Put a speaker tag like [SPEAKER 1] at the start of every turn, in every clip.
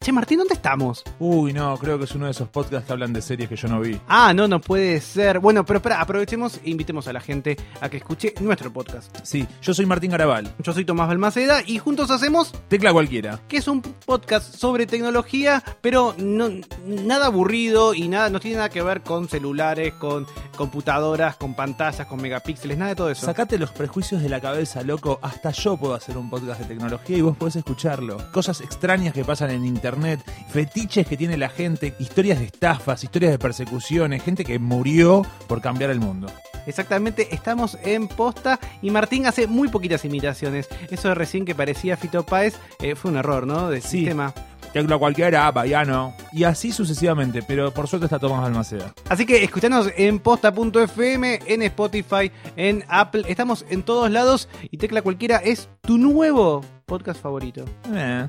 [SPEAKER 1] Che, Martín, ¿dónde estamos?
[SPEAKER 2] Uy, no, creo que es uno de esos podcasts que hablan de series que yo no vi.
[SPEAKER 1] Ah, no, no puede ser. Bueno, pero espera, aprovechemos e invitemos a la gente a que escuche nuestro podcast.
[SPEAKER 2] Sí, yo soy Martín Garabal.
[SPEAKER 1] Yo soy Tomás Balmaceda y juntos hacemos
[SPEAKER 2] Tecla cualquiera.
[SPEAKER 1] que es un podcast sobre tecnología, pero no nada aburrido y nada no tiene nada que ver con celulares, con computadoras, con pantallas, con megapíxeles, nada de todo eso.
[SPEAKER 2] Sacate los prejuicios de la cabeza, loco. Hasta yo puedo hacer un podcast de tecnología y vos podés escucharlo. Cosas extrañas que pasan en internet, fetiches que tiene la gente, historias de estafas, historias de persecuciones, gente que murió por cambiar el mundo.
[SPEAKER 1] Exactamente, estamos en posta y Martín hace muy poquitas imitaciones. Eso de recién que parecía Fito Páez eh, fue un error, ¿no? De
[SPEAKER 2] Sí.
[SPEAKER 1] sistema.
[SPEAKER 2] Tecla cualquiera, Bayano. Y así sucesivamente, pero por suerte está Tomás Balmaceda.
[SPEAKER 1] Así que escuchanos en posta.fm, en Spotify, en Apple. Estamos en todos lados y Tecla Cualquiera es tu nuevo podcast favorito.
[SPEAKER 2] Eh.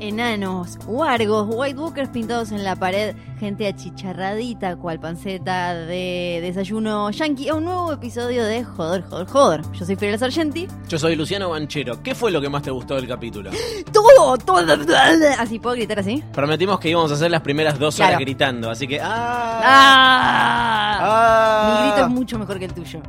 [SPEAKER 3] Enanos, wargos, white walkers pintados en la pared, gente achicharradita cual panceta de desayuno yankee a un nuevo episodio de Joder, Joder, Joder. Yo soy Fidel Sargenti.
[SPEAKER 4] Yo soy Luciano Banchero. ¿Qué fue lo que más te gustó del capítulo?
[SPEAKER 3] Todo, todo, así puedo gritar así.
[SPEAKER 4] Prometimos que íbamos a hacer las primeras dos horas
[SPEAKER 3] Claro.
[SPEAKER 4] gritando, así que. ¡Ah!
[SPEAKER 3] ¡Ah!
[SPEAKER 4] ¡Ah!
[SPEAKER 3] Mi grito es mucho mejor que el tuyo.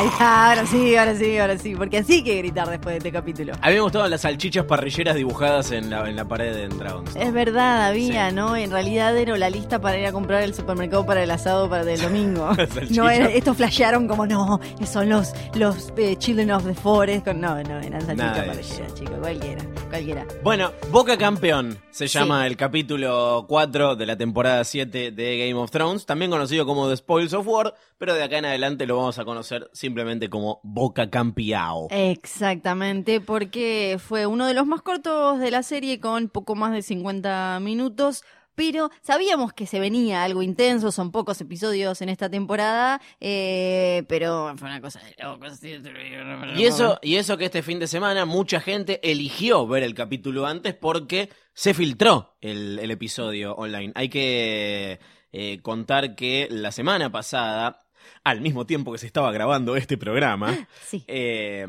[SPEAKER 3] Ahí está, ahora sí, ahora sí, ahora sí, porque así hay que gritar después de este capítulo.
[SPEAKER 4] A mí me gustaban las salchichas parrilleras dibujadas en la, en la pared de Dragons.
[SPEAKER 3] Es verdad, había,
[SPEAKER 4] Sí.
[SPEAKER 3] ¿no? En realidad era la lista para ir a comprar el supermercado para el asado para del domingo. No, era, estos flashearon como no, son los, los eh, Children of the Forest. Con, no, no, eran salchichas llegar, chicos, cualquiera, cualquiera.
[SPEAKER 4] Bueno, Boca Campeón se
[SPEAKER 3] Sí.
[SPEAKER 4] llama el capítulo 4 de la temporada 7 de Game of Thrones, también conocido como The Spoils of War, pero de acá en adelante lo vamos a conocer simplemente como Boca Campeao.
[SPEAKER 3] Exactamente, porque fue uno de los más cortos de la serie con poco más de 50 minutos. Pero sabíamos que se venía algo intenso, son pocos episodios en esta temporada, eh, pero fue una cosa de locos.
[SPEAKER 4] Y eso, y eso que este fin de semana mucha gente eligió ver el capítulo antes porque se filtró el, el episodio online. Hay que eh, contar que la semana pasada, al mismo tiempo que se estaba grabando este programa,
[SPEAKER 3] Sí.
[SPEAKER 4] eh,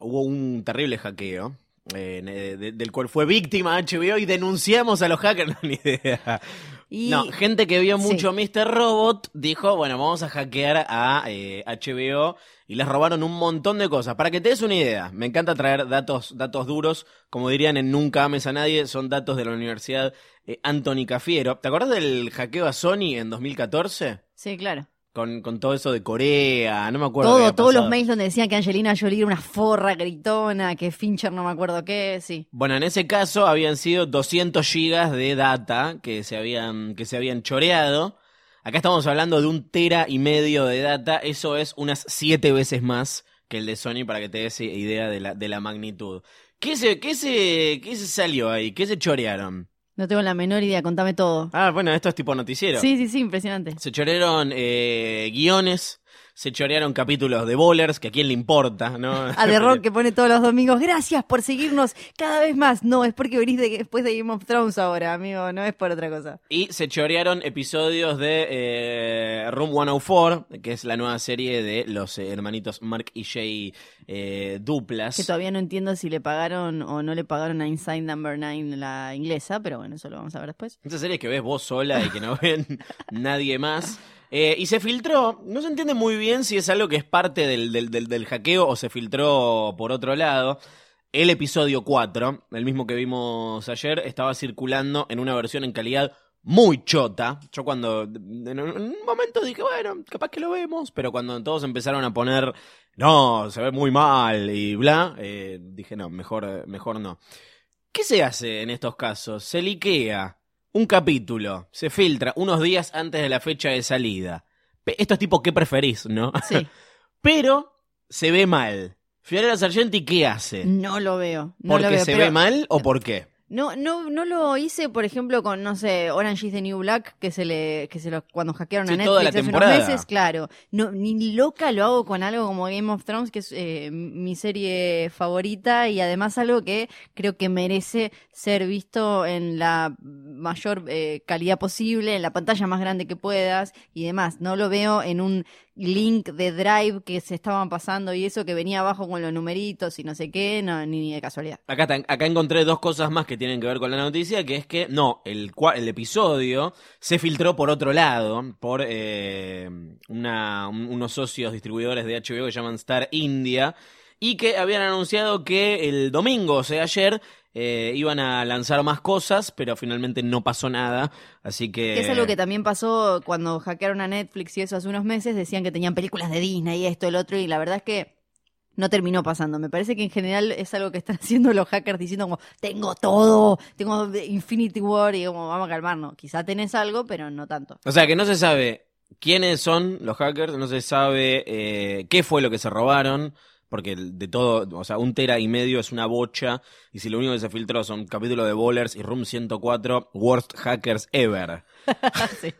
[SPEAKER 4] hubo un terrible hackeo. eh, de- de- del cual fue víctima HBO y denunciamos a los hackers, no, ni idea.
[SPEAKER 3] Y-
[SPEAKER 4] No, gente que vio
[SPEAKER 3] Sí.
[SPEAKER 4] mucho Mr. Robot dijo, bueno, vamos a hackear a eh, HBO y les robaron un montón de cosas. Para que te des una idea, me encanta traer datos, datos duros, como dirían en Nunca ames a nadie, son datos de la Universidad eh, Anthony Cafiero. ¿Te acordás del hackeo a Sony en 2014?
[SPEAKER 3] Sí, claro.
[SPEAKER 4] Con, con todo eso de Corea, no me acuerdo.
[SPEAKER 3] Todo, todos los mails donde decían que Angelina Jolie era una forra gritona, que Fincher no me acuerdo qué, sí.
[SPEAKER 4] Bueno, en ese caso habían sido 200 gigas de data que se habían, que se habían choreado. Acá estamos hablando de un tera y medio de data. Eso es unas siete veces más que el de Sony para que te des idea de la, de la magnitud. ¿Qué se, qué, se, ¿Qué se salió ahí? ¿Qué se chorearon?
[SPEAKER 3] No tengo la menor idea, contame todo.
[SPEAKER 4] Ah, bueno, esto es tipo noticiero.
[SPEAKER 3] Sí, sí, sí, impresionante.
[SPEAKER 4] Se chorearon eh, guiones, se chorearon capítulos de Bowlers, que a quién le importa, ¿no?
[SPEAKER 3] A The Rock que pone todos los domingos, gracias por seguirnos cada vez más. No, es porque venís de- después de Game of Thrones ahora, amigo, no es por otra cosa.
[SPEAKER 4] Y se chorearon episodios de eh, Room 104, que es la nueva serie de los eh, hermanitos Mark y Jay eh, duplas.
[SPEAKER 3] Que todavía no entiendo si le pagaron o no le pagaron a Inside Number 9 la inglesa, pero bueno, eso lo vamos a ver después.
[SPEAKER 4] Esa serie que ves vos sola y que no ven nadie más. Eh, y se filtró, no se entiende muy bien si es algo que es parte del, del, del- del hackeo o se filtró por otro lado. el episodio 4, el mismo que vimos ayer, estaba circulando en una versión en calidad muy chota. Yo cuando en un momento dije, bueno, capaz que lo vemos, pero cuando todos empezaron a poner, no, se ve muy mal y bla, eh, dije, no, mejor, mejor no. ¿Qué se hace en estos casos? Se liquea un capítulo, se filtra unos días antes de la fecha de salida. Esto es tipo, ¿qué preferís, no?
[SPEAKER 3] Sí.
[SPEAKER 4] pero se ve mal. Fiorella Sargenti, ¿qué hace?
[SPEAKER 3] No lo veo. No
[SPEAKER 4] ¿Porque
[SPEAKER 3] lo veo,
[SPEAKER 4] se
[SPEAKER 3] pero-
[SPEAKER 4] ve mal o por qué?
[SPEAKER 3] No, no, no lo hice, por ejemplo, con, no sé, Orange is the New Black, que se le, que se lo, cuando hackearon
[SPEAKER 4] Sí,
[SPEAKER 3] a
[SPEAKER 4] toda la
[SPEAKER 3] Netflix unos meses, claro. No, ni loca lo hago con algo como Game of Thrones, que es eh, mi serie favorita, y además algo que creo que merece ser visto en la mayor eh, calidad posible, en la pantalla más grande que puedas, y demás. No lo veo en un link de Drive que se estaban pasando y eso que venía abajo con los numeritos y no sé qué, no, ni, de casualidad.
[SPEAKER 4] Acá, acá encontré dos cosas más que tienen que ver con la noticia, que es que no, el, el episodio se filtró por otro lado, por eh, una- un- unos socios distribuidores de HBO que llaman Star India, y que habían anunciado que el domingo, o sea, ayer, eh, iban a lanzar más cosas, pero finalmente no pasó nada, así que...
[SPEAKER 3] Que es algo que también pasó cuando hackearon a Netflix y eso hace unos meses, decían que tenían películas de Disney y esto, el otro, y la verdad es que no terminó pasando. Me parece que en general es algo que están haciendo los hackers diciendo como, tengo todo, tengo Infinity War, y como, vamos a calmarnos. Quizá tenés algo, pero no tanto.
[SPEAKER 4] O sea, que no se sabe quiénes son los hackers, no se sabe eh, qué fue lo que se robaron, porque de todo, o sea, un tera y medio es una bocha, y si lo único que se filtró son capítulos de Bowlers y Room 104, Worst Hackers Ever.
[SPEAKER 3] Sí.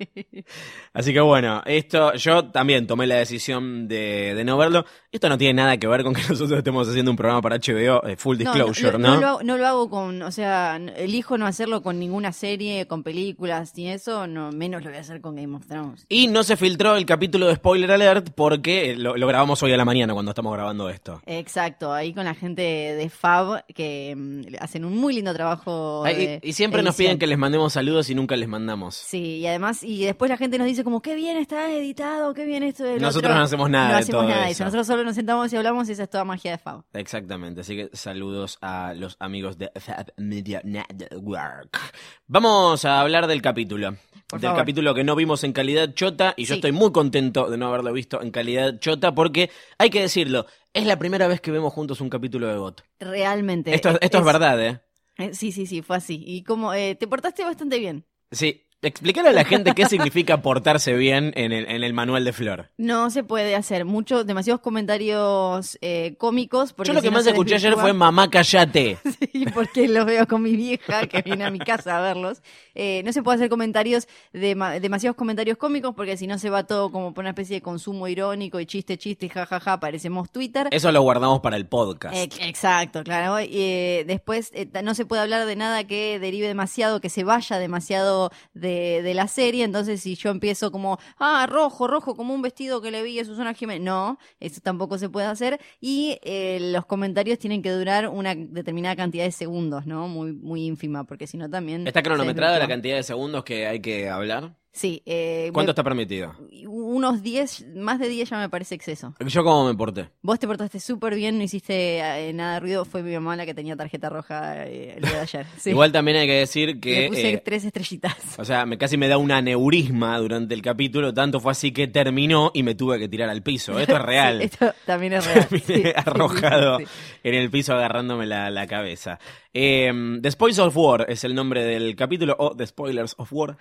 [SPEAKER 4] Así que bueno, esto yo también tomé la decisión de, de no verlo. Esto no tiene nada que ver con que nosotros estemos haciendo un programa para HBO, eh, full disclosure, ¿no?
[SPEAKER 3] lo, lo hago, no lo hago con, o sea, elijo no hacerlo con ninguna serie, con películas ni eso, no, menos lo voy a hacer con Game of Thrones.
[SPEAKER 4] Y no se filtró el capítulo de Spoiler Alert porque lo, lo grabamos hoy a la mañana cuando estamos grabando esto.
[SPEAKER 3] Exacto, ahí con la gente de Fab que mm, hacen un muy lindo trabajo.
[SPEAKER 4] Ay,
[SPEAKER 3] de
[SPEAKER 4] y, siempre nos piden que les mandemos saludos y nunca les mandamos.
[SPEAKER 3] Sí, y además, y después la gente nos dice como, qué bien está editado, qué bien esto
[SPEAKER 4] Nosotros
[SPEAKER 3] otro".
[SPEAKER 4] no hacemos nada
[SPEAKER 3] No
[SPEAKER 4] de
[SPEAKER 3] hacemos
[SPEAKER 4] todo
[SPEAKER 3] nada de
[SPEAKER 4] eso.
[SPEAKER 3] Nosotros solo nos sentamos y hablamos y esa es toda magia de Fab.
[SPEAKER 4] Exactamente, así que saludos a los amigos de Fab Media Network. Vamos a hablar del capítulo.
[SPEAKER 3] Por
[SPEAKER 4] del
[SPEAKER 3] favor.
[SPEAKER 4] capítulo que no vimos en calidad chota y yo
[SPEAKER 3] Sí.
[SPEAKER 4] estoy muy contento de no haberlo visto en calidad chota porque hay que decirlo, es la primera vez que vemos juntos un capítulo de GOT.
[SPEAKER 3] Realmente.
[SPEAKER 4] Esto, esto es, verdad, ¿eh?
[SPEAKER 3] eh, Sí, sí, sí, fue así. Y como, eh, te portaste bastante bien.
[SPEAKER 4] Sí, explicar a la gente qué significa portarse bien en el, en el manual de Flor.
[SPEAKER 3] No se puede hacer mucho, demasiados comentarios eh, cómicos. Porque
[SPEAKER 4] Yo lo
[SPEAKER 3] si
[SPEAKER 4] que
[SPEAKER 3] no
[SPEAKER 4] más escuché ayer fue mamá callate.
[SPEAKER 3] Sí, porque los veo con mi vieja que viene a mi casa a verlos. Eh, no se puede hacer comentarios, de, demasiados comentarios cómicos, porque si no se va todo como por una especie de consumo irónico y chiste, chiste, jajaja, parecemos Twitter.
[SPEAKER 4] Eso lo guardamos para el podcast.
[SPEAKER 3] Eh, exacto, claro. Eh, después no se puede hablar de nada que derive demasiado, que se vaya demasiado de, de la serie. Entonces, si yo empiezo como, ah, rojo, rojo, como un vestido que le vi a Susana Jiménez, no, eso tampoco se puede hacer. Y eh, los comentarios tienen que durar una determinada cantidad de segundos, ¿no? Muy, muy ínfima, porque si no también.
[SPEAKER 4] ¿Está cronometrada la cantidad de segundos que hay que hablar?
[SPEAKER 3] Sí. Eh,
[SPEAKER 4] ¿Cuánto
[SPEAKER 3] me-
[SPEAKER 4] está permitido?
[SPEAKER 3] Unos 10, más de 10 ya me parece exceso.
[SPEAKER 4] ¿Yo cómo me porté?
[SPEAKER 3] Vos te portaste súper bien, no hiciste eh, nada de ruido. Fue mi mamá la que tenía tarjeta roja eh, el día de ayer. Sí.
[SPEAKER 4] Igual también hay que decir
[SPEAKER 3] Le
[SPEAKER 4] que...
[SPEAKER 3] puse
[SPEAKER 4] eh,
[SPEAKER 3] tres estrellitas.
[SPEAKER 4] o sea, me, casi me da un aneurisma durante el capítulo, tanto fue así que terminó y me tuve que tirar al piso. Esto es real.
[SPEAKER 3] Sí, esto también es real.
[SPEAKER 4] Terminé
[SPEAKER 3] Sí,
[SPEAKER 4] arrojado en el piso agarrándome la, la cabeza. The Spoils of War es el nombre del capítulo, o The Spoilers of War.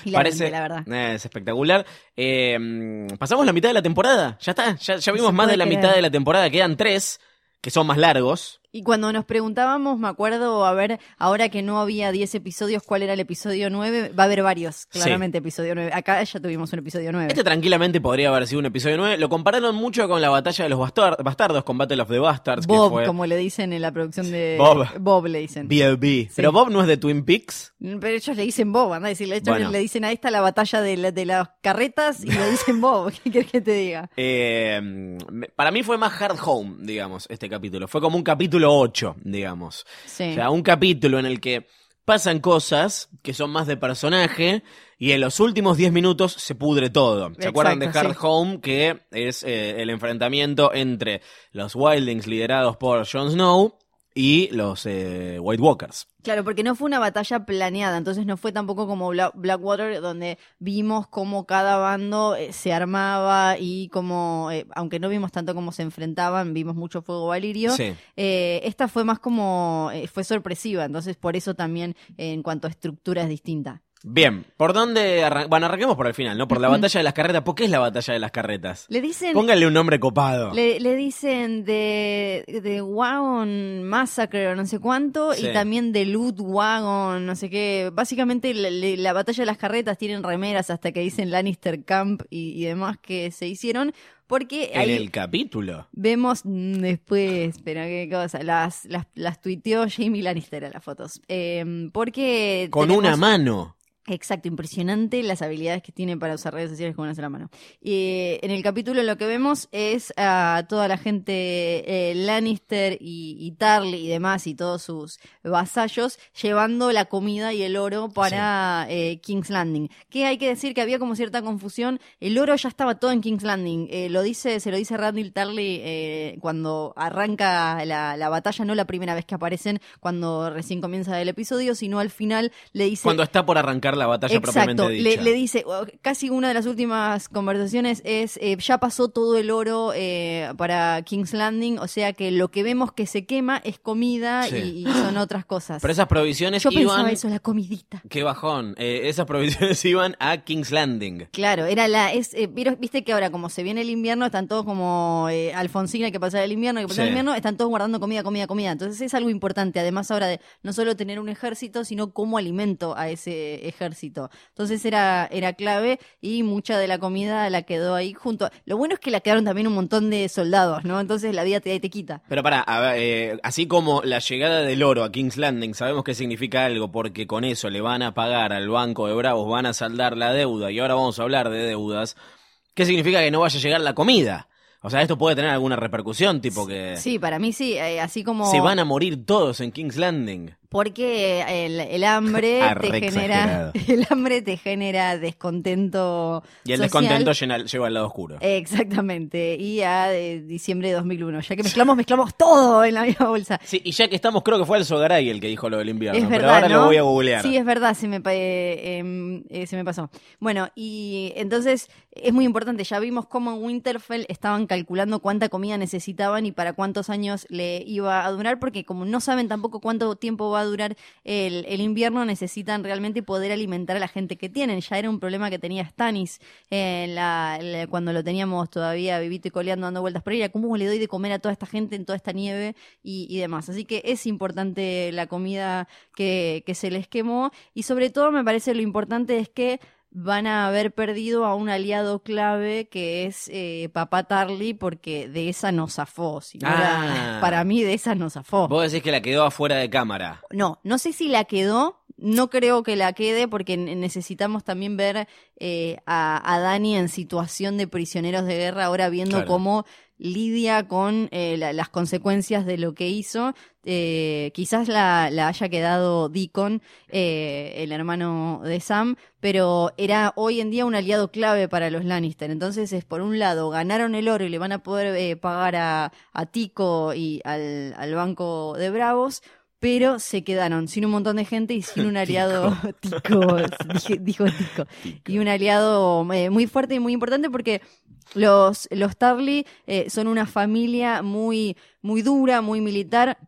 [SPEAKER 3] Hilarante,
[SPEAKER 4] Parece,
[SPEAKER 3] la verdad.
[SPEAKER 4] eh, es espectacular. Eh, pasamos la mitad de la temporada, ya está, ya, ya vimos más de la
[SPEAKER 3] creer.
[SPEAKER 4] mitad de la temporada, quedan tres, que son más largos.
[SPEAKER 3] Y cuando nos preguntábamos, me acuerdo, a ver, ahora que no había 10 episodios, ¿cuál era el episodio 9? Va a haber varios, claramente, episodio 9. Acá ya tuvimos un episodio 9.
[SPEAKER 4] Este tranquilamente podría haber sido un episodio 9. Lo compararon mucho con la batalla de los bastar- bastardos, con Battle of the Bastards, que
[SPEAKER 3] Bob,
[SPEAKER 4] fue
[SPEAKER 3] como le dicen en la producción de...
[SPEAKER 4] Bob.
[SPEAKER 3] Bob le dicen.
[SPEAKER 4] B.O.B. Pero Bob no es de Twin Peaks.
[SPEAKER 3] Pero ellos le dicen Bob, anda a decirle. Ellos
[SPEAKER 4] Bueno.
[SPEAKER 3] le dicen a esta la batalla de, la- de las carretas y le dicen Bob. ¿Qué quieres que te diga?
[SPEAKER 4] Eh, para mí fue más hard home, digamos, este capítulo. Fue como un capítulo 8, digamos.
[SPEAKER 3] Sí.
[SPEAKER 4] O sea, un capítulo en el que pasan cosas que son más de personaje y en los últimos 10 minutos se pudre todo. ¿Se acuerdan de Hard
[SPEAKER 3] sí.
[SPEAKER 4] Home? Que es eh, el enfrentamiento entre los Wildlings liderados por Jon Snow y los eh, White Walkers.
[SPEAKER 3] Claro, porque no fue una batalla planeada, entonces no fue tampoco como Bla- Blackwater, donde vimos cómo cada bando eh, se armaba y como, eh, aunque no vimos tanto cómo se enfrentaban, vimos mucho fuego valirio.
[SPEAKER 4] Sí.
[SPEAKER 3] Eh, esta fue más como, fue sorpresiva, entonces por eso también en cuanto a estructura es distinta.
[SPEAKER 4] Bien, ¿por dónde arran- Bueno, arranquemos por el final, ¿no? Por la batalla de las carretas. ¿Por qué es la batalla de las carretas?
[SPEAKER 3] Le dicen...
[SPEAKER 4] Pónganle un nombre copado.
[SPEAKER 3] Le, le dicen de, de Wagon Massacre o no sé cuánto,
[SPEAKER 4] Sí.
[SPEAKER 3] y también de Loot Wagon, no sé qué. Básicamente la, la- la batalla de las carretas tienen remeras hasta que dicen Lannister Camp y, y demás que se hicieron, porque
[SPEAKER 4] En
[SPEAKER 3] ahí
[SPEAKER 4] el capítulo.
[SPEAKER 3] vemos mm, después, pero qué cosa, las, las, las tuiteó Jamie Lannister a las fotos. Eh, porque...
[SPEAKER 4] Con
[SPEAKER 3] tenemos-
[SPEAKER 4] una mano.
[SPEAKER 3] Exacto, impresionante las habilidades que tiene para usar redes sociales con una sola mano. Y en el capítulo lo que vemos es a toda la gente eh, Lannister y, y Tarly y demás y todos sus vasallos llevando la comida y el oro para eh, King's Landing. Que hay que decir que había como cierta confusión. El oro ya estaba todo en King's Landing. Eh, lo dice, se lo dice Randall Tarly eh, cuando arranca la, la batalla, no la primera vez que aparecen, cuando recién comienza el episodio, sino al final le dice
[SPEAKER 4] Cuando está por arrancar la batalla
[SPEAKER 3] Exacto,
[SPEAKER 4] propiamente
[SPEAKER 3] le,
[SPEAKER 4] dicha.
[SPEAKER 3] le dice, o- casi una de las últimas conversaciones es, eh, ya pasó todo el oro eh, para King's Landing, o sea que lo que vemos que se quema es comida
[SPEAKER 4] Sí.
[SPEAKER 3] y, y son otras cosas.
[SPEAKER 4] Pero esas provisiones
[SPEAKER 3] Yo
[SPEAKER 4] iban...
[SPEAKER 3] pensaba eso, la comidita.
[SPEAKER 4] Qué bajón. Eh, esas provisiones iban a King's Landing.
[SPEAKER 3] Claro, era la, es, viste que ahora como se viene el invierno, están todos como Alfonsín, hay que pasar el invierno, hay que pasar
[SPEAKER 4] Sí.
[SPEAKER 3] el invierno, están todos guardando comida, comida, comida. Entonces es algo importante, además ahora de no solo tener un ejército, sino como alimento a ese ejército. Entonces era, era clave y mucha de la comida la quedó ahí junto. Lo bueno es que la quedaron también un montón de soldados, ¿no? Entonces la vida te da y te quita.
[SPEAKER 4] Pero para, así como la llegada del oro a King's Landing, sabemos que significa algo porque con eso le van a pagar al banco de Bravos, van a saldar la deuda y ahora vamos a hablar de deudas. ¿Qué significa que no vaya a llegar la comida? O sea, esto puede tener alguna repercusión, tipo que
[SPEAKER 3] Sí, para mí sí, eh, así como...
[SPEAKER 4] se van a morir todos en King's Landing.
[SPEAKER 3] Porque el, el hambre
[SPEAKER 4] Ah,
[SPEAKER 3] te genera
[SPEAKER 4] exagerado.
[SPEAKER 3] el hambre te genera descontento
[SPEAKER 4] Y el
[SPEAKER 3] social.
[SPEAKER 4] descontento llena- lleva al lado oscuro.
[SPEAKER 3] Exactamente, y a eh, diciembre de 2001, ya que mezclamos, mezclamos todo en la misma bolsa.
[SPEAKER 4] Sí, y ya que estamos, creo que fue el Sogaray el que dijo lo del invierno.
[SPEAKER 3] Es
[SPEAKER 4] pero
[SPEAKER 3] verdad,
[SPEAKER 4] ahora
[SPEAKER 3] ¿no?
[SPEAKER 4] lo voy a googlear.
[SPEAKER 3] Sí, es verdad, se me, eh, em, eh, se me pasó. Bueno, y entonces es muy importante, ya vimos cómo en Winterfell estaban calculando cuánta comida necesitaban y para cuántos años le iba a durar, porque como no saben tampoco cuánto tiempo va a durar el, invierno, necesitan realmente poder alimentar a la gente que tienen. Ya era un problema que tenía Stannis en la, la- cuando lo teníamos todavía vivito y coleando dando vueltas por ella. ¿Cómo le doy de comer a toda esta gente en toda esta nieve y, demás? Así que es importante la comida que se les quemó y sobre todo me parece lo importante es que van a haber perdido a un aliado clave que es eh, Papá Tarly porque de esa no zafó. si no era-
[SPEAKER 4] Ah.
[SPEAKER 3] para mí de esa no zafó.
[SPEAKER 4] Vos decís que la quedó afuera de cámara.
[SPEAKER 3] No, no sé si la quedó. No creo que la quede porque ne- necesitamos también ver eh, a, a Dani en situación de prisioneros de guerra, ahora viendo
[SPEAKER 4] Claro.
[SPEAKER 3] cómo lidia con eh, la- las consecuencias de lo que hizo. Eh, quizás la, la haya quedado Deacon, eh, el hermano de Sam, pero era hoy en día un aliado clave para los Lannister. Entonces es, por un lado, ganaron el oro y le van a poder eh, pagar a, a Tico y al, al banco de Bravos, pero se quedaron sin un montón de gente y sin un aliado Tico, dijo Tico, y un aliado eh, muy fuerte y muy importante porque los, los Tarly eh, son una familia muy, muy dura, muy militar.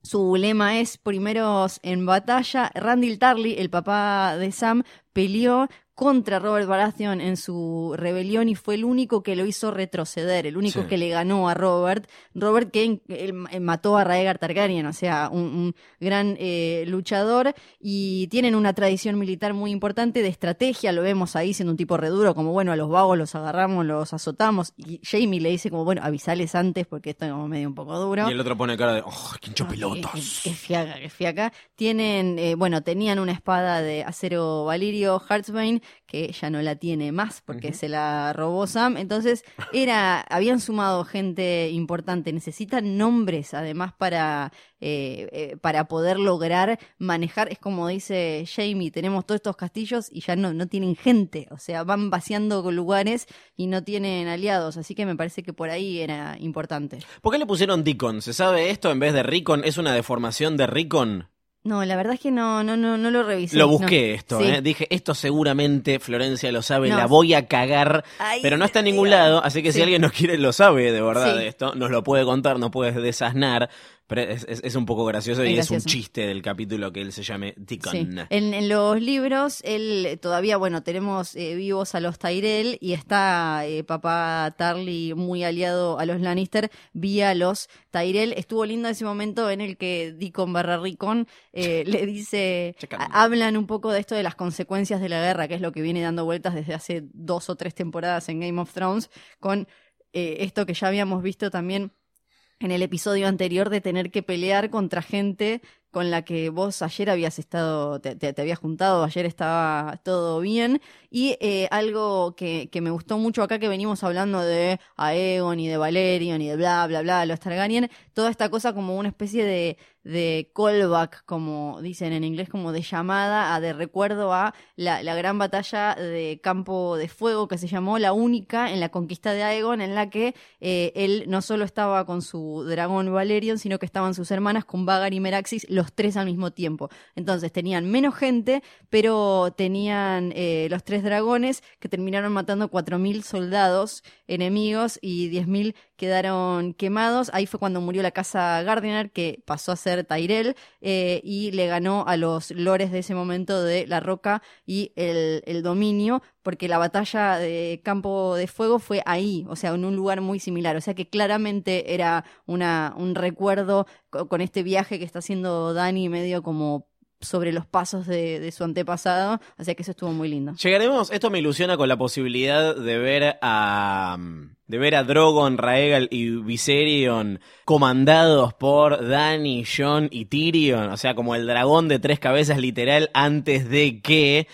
[SPEAKER 3] Su lema es primeros en batalla. Randall Tarly, el papá de Sam, peleó contra Robert Baratheon en su rebelión y fue el único que lo hizo retroceder, el único
[SPEAKER 4] Sí.
[SPEAKER 3] que le ganó a Robert. Robert que eh, mató a Raegar Targaryen, o sea, un, un gran eh, luchador y tienen una tradición militar muy importante de estrategia, lo vemos ahí siendo un tipo reduro, como bueno, a los vagos los agarramos, los azotamos y Jamie le dice como bueno, avisales antes porque esto es como medio un poco duro.
[SPEAKER 4] Y el otro pone cara de, oh, qué hincho
[SPEAKER 3] Ah,
[SPEAKER 4] pelotas.
[SPEAKER 3] Qué, qué fiaca, qué fiaca. Tienen, eh, bueno, tenían una espada de acero valirio, Heartsbane, que ya no la tiene más porque se la robó Sam. Entonces, era, habían sumado gente importante. Necesitan nombres además para, eh, eh, para poder lograr manejar. Es como dice Jamie, tenemos todos estos castillos y ya no, no tienen gente. O sea, van vaciando lugares y no tienen aliados. Así que me parece que por ahí era importante.
[SPEAKER 4] ¿Por qué le pusieron Deacon? ¿Se sabe esto en vez de Ricon? ¿Es una deformación de Ricon?
[SPEAKER 3] No, la verdad es que no, no, no, no lo revisé.
[SPEAKER 4] Lo busqué
[SPEAKER 3] No.
[SPEAKER 4] esto,
[SPEAKER 3] Sí.
[SPEAKER 4] ¿eh? Dije, esto seguramente Florencia lo sabe,
[SPEAKER 3] No.
[SPEAKER 4] la voy a cagar.
[SPEAKER 3] Ay,
[SPEAKER 4] pero no está en
[SPEAKER 3] Dios.
[SPEAKER 4] ningún lado, así que si alguien nos quiere, lo sabe de verdad
[SPEAKER 3] Sí.
[SPEAKER 4] de esto, nos lo puede contar, nos puede desasnar. Pero es, es- es un poco gracioso
[SPEAKER 3] Es
[SPEAKER 4] y es un chiste del capítulo que él se llame Deacon.
[SPEAKER 3] Sí. En, en los libros, él todavía, bueno, tenemos eh, vivos a los Tyrell y está eh, papá Tarly muy aliado a los Lannister vía los Tyrell. Estuvo lindo ese momento en el que Deacon barra Ricon eh, le dice, a- hablan un poco de esto de las consecuencias de la guerra, que es lo que viene dando vueltas desde hace dos o tres temporadas en Game of Thrones, con eh, esto que ya habíamos visto también en el episodio anterior de tener que pelear contra gente con la que vos ayer habías estado, te, te- te habías juntado, ayer estaba todo bien. Y eh, algo que, que me gustó mucho acá que venimos hablando de Aegon y de Valerion y de bla, bla, bla, los Targaryen, toda esta cosa como una especie de, de callback, como dicen en inglés, como de llamada, a de recuerdo a la, la gran batalla de Campo de Fuego que se llamó la única en la conquista de Aegon, en la que eh, él no solo estaba con su dragón Valerion, sino que estaban sus hermanas con Vagar y Meraxis, los tres al mismo tiempo. Entonces tenían menos gente, pero tenían eh, los tres dragones que terminaron matando 4.000 soldados enemigos y 10.000 quedaron quemados. Ahí fue cuando murió la casa Gardiner, que pasó a ser Tyrell, eh, y le ganó a los lores de ese momento de La Roca y el, el dominio, porque la batalla de Campo de Fuego fue ahí, o sea, en un lugar muy similar. O sea que claramente era una, un recuerdo co- con este viaje que está haciendo Dani, medio como sobre los pasos de, de su antepasado. Sea que eso estuvo muy lindo.
[SPEAKER 4] Llegaremos, esto me ilusiona con la posibilidad de ver a de ver a Drogon, Raegal y Viserion comandados por Dany, Jon y Tyrion, o sea, como el dragón de tres cabezas literal antes de que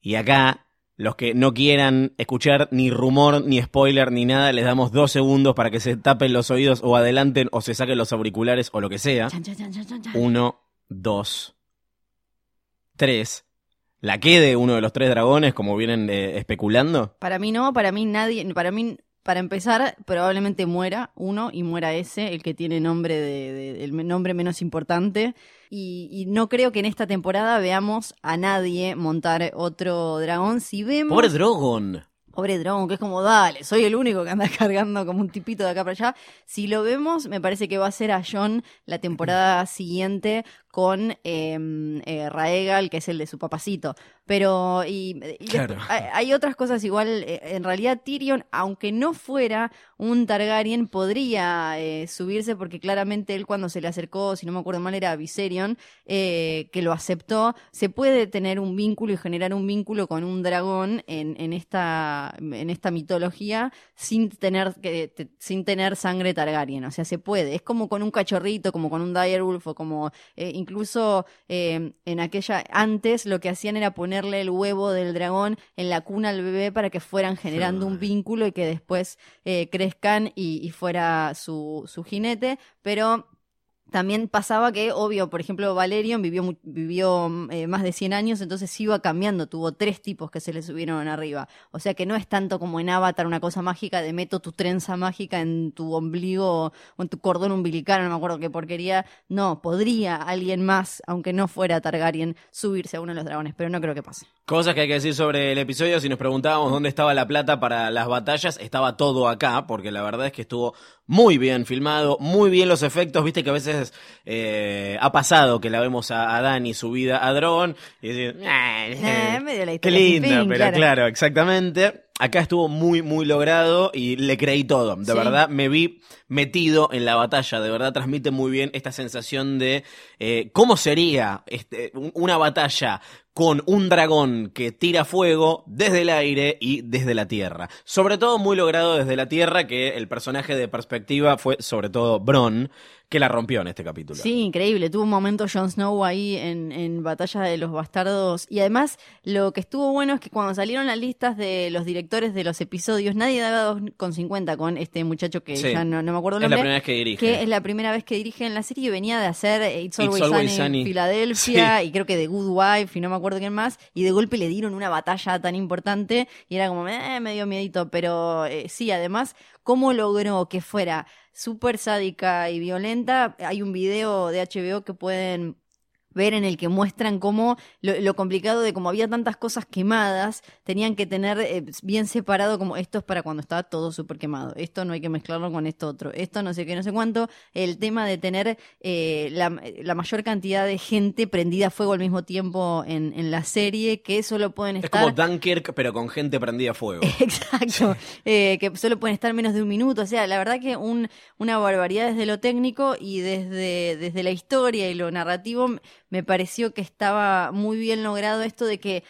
[SPEAKER 4] y acá los que no quieran escuchar ni rumor, ni spoiler, ni nada, les damos dos segundos para que se tapen los oídos o adelanten o se saquen los auriculares o lo que sea.
[SPEAKER 3] Chan, chan, chan.
[SPEAKER 4] Uno, dos, tres. ¿La quede uno de los tres dragones, como vienen eh, especulando?
[SPEAKER 3] Para mí no, para mí nadie, para mí, para empezar, probablemente muera uno y muera ese, el que tiene nombre de, de- el nombre menos importante. Y, y no creo que en esta temporada veamos a nadie montar otro dragón. Si vemos.
[SPEAKER 4] Pobre Drogon.
[SPEAKER 3] Pobre Drogon, que es como, dale, soy el único que anda cargando como un tipito de acá para allá. Si lo vemos, me parece que va a ser a John la temporada siguiente con eh, eh, Raegal, que es el de su papacito. Pero, y, y
[SPEAKER 4] Claro.
[SPEAKER 3] después hay, hay otras cosas igual. eh, en realidad, Tyrion, aunque no fuera un Targaryen, podría eh, subirse porque claramente él cuando se le acercó, si no me acuerdo mal, era Viserion, que lo aceptó. Se puede tener un vínculo y generar un vínculo con un dragón en, en esta en esta mitología sin tener que te- sin tener sangre Targaryen, o sea, se puede. Es como con un cachorrito, como con un direwolf o como incluso eh, en aquella antes lo que hacían era ponerle el huevo del dragón en la cuna al bebé para que fueran generando un vínculo y que después eh, crezcan y, y fuera su, su jinete, pero también pasaba que, obvio, por ejemplo, Valerion vivió, vivió eh, más de 100 años, entonces iba cambiando, tuvo tres tipos que se le subieron arriba. O sea que no es tanto como en Avatar una cosa mágica de meto tu trenza mágica en tu ombligo o en tu cordón umbilical, no me acuerdo qué porquería. No, podría alguien más, aunque no fuera Targaryen, subirse a uno de los dragones, pero no creo que pase.
[SPEAKER 4] Cosas que hay que decir sobre el episodio, si nos preguntábamos dónde estaba la plata para las batallas, estaba todo acá, porque la verdad es que estuvo muy bien filmado, muy bien los efectos, viste que a veces eh, ha pasado que la vemos a, a Dani subida a Drogon y decir,
[SPEAKER 3] Eh, medio la
[SPEAKER 4] qué linda,
[SPEAKER 3] fin,
[SPEAKER 4] pero
[SPEAKER 3] claro.
[SPEAKER 4] claro. exactamente. Acá estuvo muy, muy logrado y le creí todo. De
[SPEAKER 3] Sí.
[SPEAKER 4] verdad, me vi metido en la batalla. De verdad, transmite muy bien esta sensación de eh, cómo sería este, un- una batalla con un dragón que tira fuego desde el aire y desde la tierra. Sobre todo muy logrado desde la tierra, que el personaje de perspectiva fue sobre todo Bron, que la rompió en este capítulo.
[SPEAKER 3] Sí, increíble. Tuvo un momento Jon Snow ahí en, en Batalla de los Bastardos. Y además, lo que estuvo bueno es que cuando salieron las listas de los directores de los episodios, nadie daba 2,50 con este muchacho que
[SPEAKER 4] Sí.
[SPEAKER 3] ya no, no me acuerdo el
[SPEAKER 4] Es la
[SPEAKER 3] nombre.
[SPEAKER 4] primera vez que dirige.
[SPEAKER 3] que es la primera vez que dirige en la serie y venía de hacer It's Always,
[SPEAKER 4] It's Always
[SPEAKER 3] Sunny
[SPEAKER 4] Sunny.
[SPEAKER 3] en Filadelfia y creo que The Good Wife y no me acuerdo quién más y de golpe le dieron una batalla tan importante y era como eh, medio miedito pero eh, sí además cómo logró que fuera súper sádica y violenta hay un video de HBO que pueden ver en el que muestran cómo lo, lo complicado de como había tantas cosas quemadas, tenían que tener eh, bien separado como esto es para cuando estaba todo súper quemado, esto no hay que mezclarlo con esto otro, esto no sé qué, no sé cuánto, el tema de tener eh, la, la mayor cantidad de gente prendida a fuego al mismo tiempo en, en la serie, que solo pueden
[SPEAKER 4] Es
[SPEAKER 3] estar...
[SPEAKER 4] como Dunkirk, pero con gente prendida a fuego.
[SPEAKER 3] Exacto, eh, que solo pueden estar menos de un minuto. O sea, la verdad que un, una barbaridad desde lo técnico y desde, desde la historia y lo narrativo me pareció que estaba muy bien logrado esto de que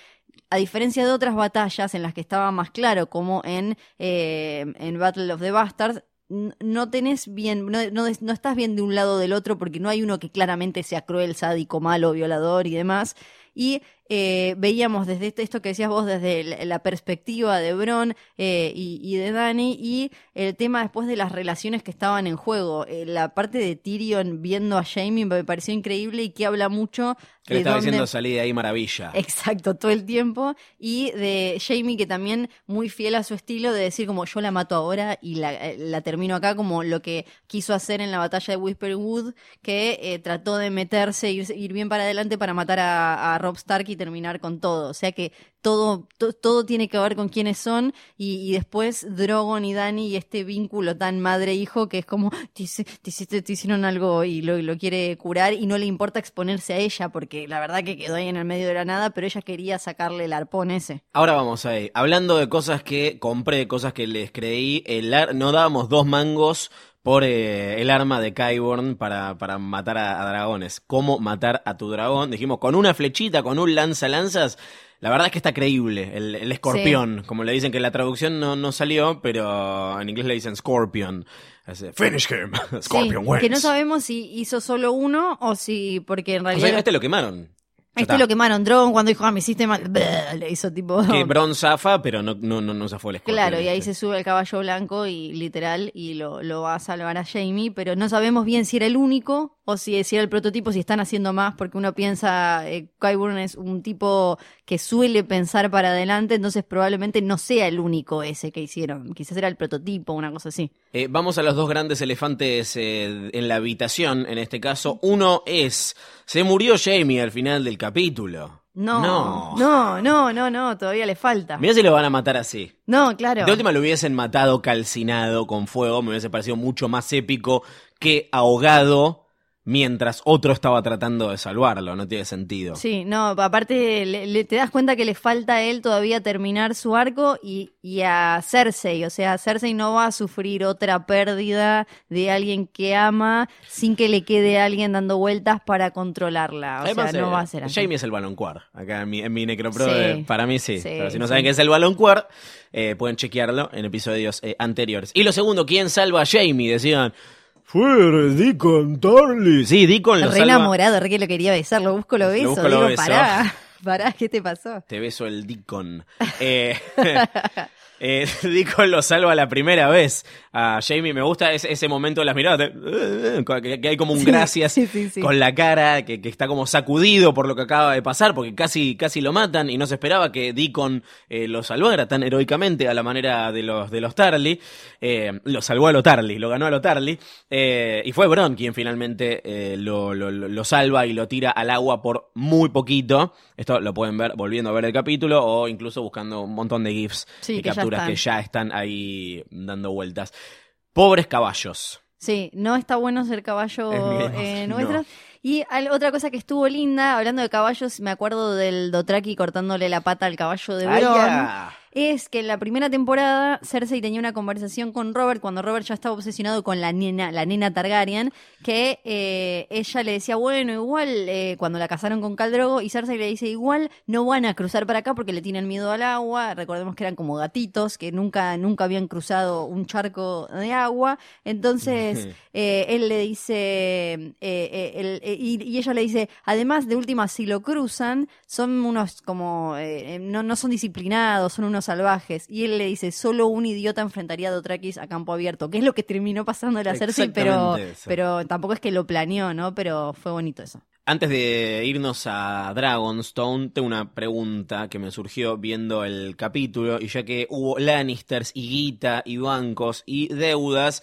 [SPEAKER 3] a diferencia de otras batallas en las que estaba más claro, como en, eh, en Battle of the Bastards, no tenés bien, no, no, no estás bien de un lado o del otro porque no hay uno que claramente sea cruel, sádico, malo, violador y demás. Y eh, veíamos desde este- esto que decías vos, desde la, perspectiva de Bron eh, y, y de Dani, y el tema después de las relaciones que estaban en juego. Eh, la parte de Tyrion viendo a Jaime me pareció increíble y que habla mucho
[SPEAKER 4] Que le estaba
[SPEAKER 3] dónde-
[SPEAKER 4] diciendo salí de ahí maravilla.
[SPEAKER 3] Exacto, todo el tiempo. Y de Jamie, que también muy fiel a su estilo de decir como yo la mato ahora y la, eh, la termino acá, como lo que quiso hacer en la batalla de Whispering Wood, que eh, trató de meterse, ir, ir bien para adelante para matar a, a Rob Stark y terminar con todo. O sea que todo, to- todo tiene que ver con quiénes son y, y después Drogon y Dani y este vínculo tan madre-hijo que es como te hicieron algo y lo, lo quiere curar y no le importa exponerse a ella porque la verdad que quedó ahí en el medio de la nada, pero ella quería sacarle el arpón ese.
[SPEAKER 4] Ahora vamos ahí. Hablando de cosas que compré, cosas que les creí, el ar- no dábamos dos mangos por eh, el arma de Kyborn para, para matar a, a dragones. ¿Cómo matar a tu dragón? Dijimos, con una flechita, con un lanza-lanzas. La verdad es que está creíble, el, el escorpión. Como le dicen que la traducción no, no salió, pero en inglés le dicen scorpion. Hace, Finish him. Scorpion
[SPEAKER 3] Sí,
[SPEAKER 4] wins.
[SPEAKER 3] que no sabemos si hizo solo uno o si, porque en
[SPEAKER 4] O
[SPEAKER 3] realidad
[SPEAKER 4] sea, este lo quemaron.
[SPEAKER 3] Este lo quemaron Drogon cuando dijo, ah, me hiciste mal, le hizo tipo...
[SPEAKER 4] Que Bron zafa, pero no, no, no, no zafó el escorpión.
[SPEAKER 3] Claro, y ahí se sube el caballo blanco y literal y lo, lo va a salvar a Jamie, pero no sabemos bien si era el único o si, si era el prototipo, si están haciendo más, porque uno piensa, eh, Qyburn es un tipo que suele pensar para adelante, entonces probablemente no sea el único ese que hicieron, quizás era el prototipo, una cosa así.
[SPEAKER 4] Eh, vamos a los dos grandes elefantes eh, en la habitación, en este caso. Uno es, se murió Jamie al final del capítulo.
[SPEAKER 3] No,
[SPEAKER 4] No.
[SPEAKER 3] no, no, no, no, todavía le falta.
[SPEAKER 4] Mirá si lo van a matar así.
[SPEAKER 3] No, claro.
[SPEAKER 4] De última lo hubiesen matado calcinado con fuego, me hubiese parecido mucho más épico que ahogado mientras otro estaba tratando de salvarlo, no tiene sentido.
[SPEAKER 3] Sí, no, aparte le- le- te das cuenta que le falta a él todavía terminar su arco y, y a Cersei, o sea, Cersei no va a sufrir otra pérdida de alguien que ama sin que le quede alguien dando vueltas para controlarla, o
[SPEAKER 4] Además,
[SPEAKER 3] sea, no
[SPEAKER 4] eh,
[SPEAKER 3] va a ser así.
[SPEAKER 4] Jamie es el baloncuar. Acá en mi, en mi Necropro,
[SPEAKER 3] Sí.
[SPEAKER 4] eh, para mí sí.
[SPEAKER 3] Sí,
[SPEAKER 4] Pero si no
[SPEAKER 3] sí.
[SPEAKER 4] saben qué es el baloncuar, eh, pueden chequearlo en episodios eh, anteriores. Y lo segundo, ¿quién salva a Jamie? Decían, fue Deacon Tarly. Sí, Deacon lo
[SPEAKER 3] Re
[SPEAKER 4] salva.
[SPEAKER 3] enamorado, re que lo quería besar, lo busco, lo beso,
[SPEAKER 4] busco, lo
[SPEAKER 3] digo,
[SPEAKER 4] beso.
[SPEAKER 3] pará, pará, ¿qué te pasó?
[SPEAKER 4] Te beso el Deacon. Eh, eh, Deacon lo salva la primera vez. A Jamie me gusta ese, ese momento de las miradas, eh, eh, que, que hay como un
[SPEAKER 3] Sí,
[SPEAKER 4] gracias
[SPEAKER 3] sí, sí, sí.
[SPEAKER 4] con la cara, que, que está como sacudido por lo que acaba de pasar, porque casi, casi lo matan y no se esperaba que Deacon eh, lo salvara tan heroicamente a la manera de los, de los Tarly. Eh, lo salvó a lo Tarly, lo ganó a lo Tarly. Y fue Bron quien finalmente lo, lo- lo- salva y lo tira al agua por muy poquito. Esto lo pueden ver volviendo a ver el capítulo o incluso buscando un montón de GIFs
[SPEAKER 3] Sí,
[SPEAKER 4] y
[SPEAKER 3] que están.
[SPEAKER 4] que ya están ahí dando vueltas. Pobres caballos.
[SPEAKER 3] Sí, no está bueno ser caballo eh,
[SPEAKER 4] no.
[SPEAKER 3] nuestro. Y al- otra cosa que estuvo linda, hablando de caballos, me acuerdo del Dotraki cortándole la pata al caballo de Bron. Es que en la primera temporada Cersei tenía una conversación con Robert cuando Robert ya estaba obsesionado con la nena, la nena Targaryen, que eh, ella le decía, bueno, igual eh, cuando la casaron con Caldrogo y Cersei le dice, igual no van a cruzar para acá porque le tienen miedo al agua. Recordemos que eran como gatitos que nunca, nunca habían cruzado un charco de agua. Entonces eh, él le dice, él- y, y ella le dice, además de última, si lo cruzan, son unos como, no, no son disciplinados, son unos salvajes. Y él le dice, solo un idiota enfrentaría a Dotrakis a campo abierto, que es lo que terminó pasando a Cersei, pero,
[SPEAKER 4] eso.
[SPEAKER 3] pero tampoco es que lo planeó, ¿no? Pero fue bonito eso.
[SPEAKER 4] Antes de irnos a Dragonstone, tengo una pregunta que me surgió viendo el capítulo, y ya que hubo Lannisters y guita y bancos y deudas,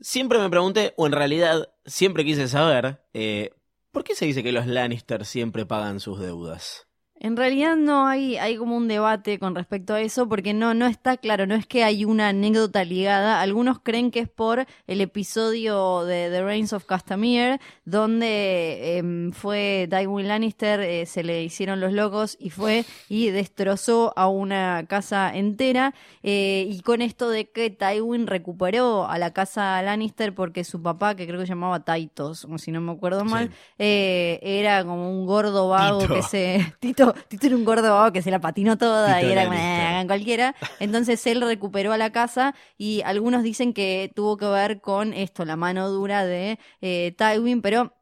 [SPEAKER 4] siempre me pregunté, o en realidad siempre quise saber, eh, ¿por qué se dice que los Lannisters siempre pagan sus deudas?
[SPEAKER 3] En realidad no hay, hay como un debate con respecto a eso, porque no, no está claro, no es que hay una anécdota ligada. Algunos creen que es por el episodio de The Reigns of Castamere, donde em, fue Tywin Lannister, eh, se le hicieron los locos y fue y destrozó a una casa entera. eh, y con esto de que Tywin recuperó a la casa Lannister porque su papá, que creo que se llamaba Taitos, o si no me acuerdo mal, eh, era como un gordo vago
[SPEAKER 4] Tito.
[SPEAKER 3] que se. Tito, Tito era un gordo que se la patinó toda
[SPEAKER 4] Tito
[SPEAKER 3] y era. "Eh, hagan cualquiera. Entonces él recuperó a la casa y algunos dicen que tuvo que ver con esto, la mano dura de eh, Tywin, pero.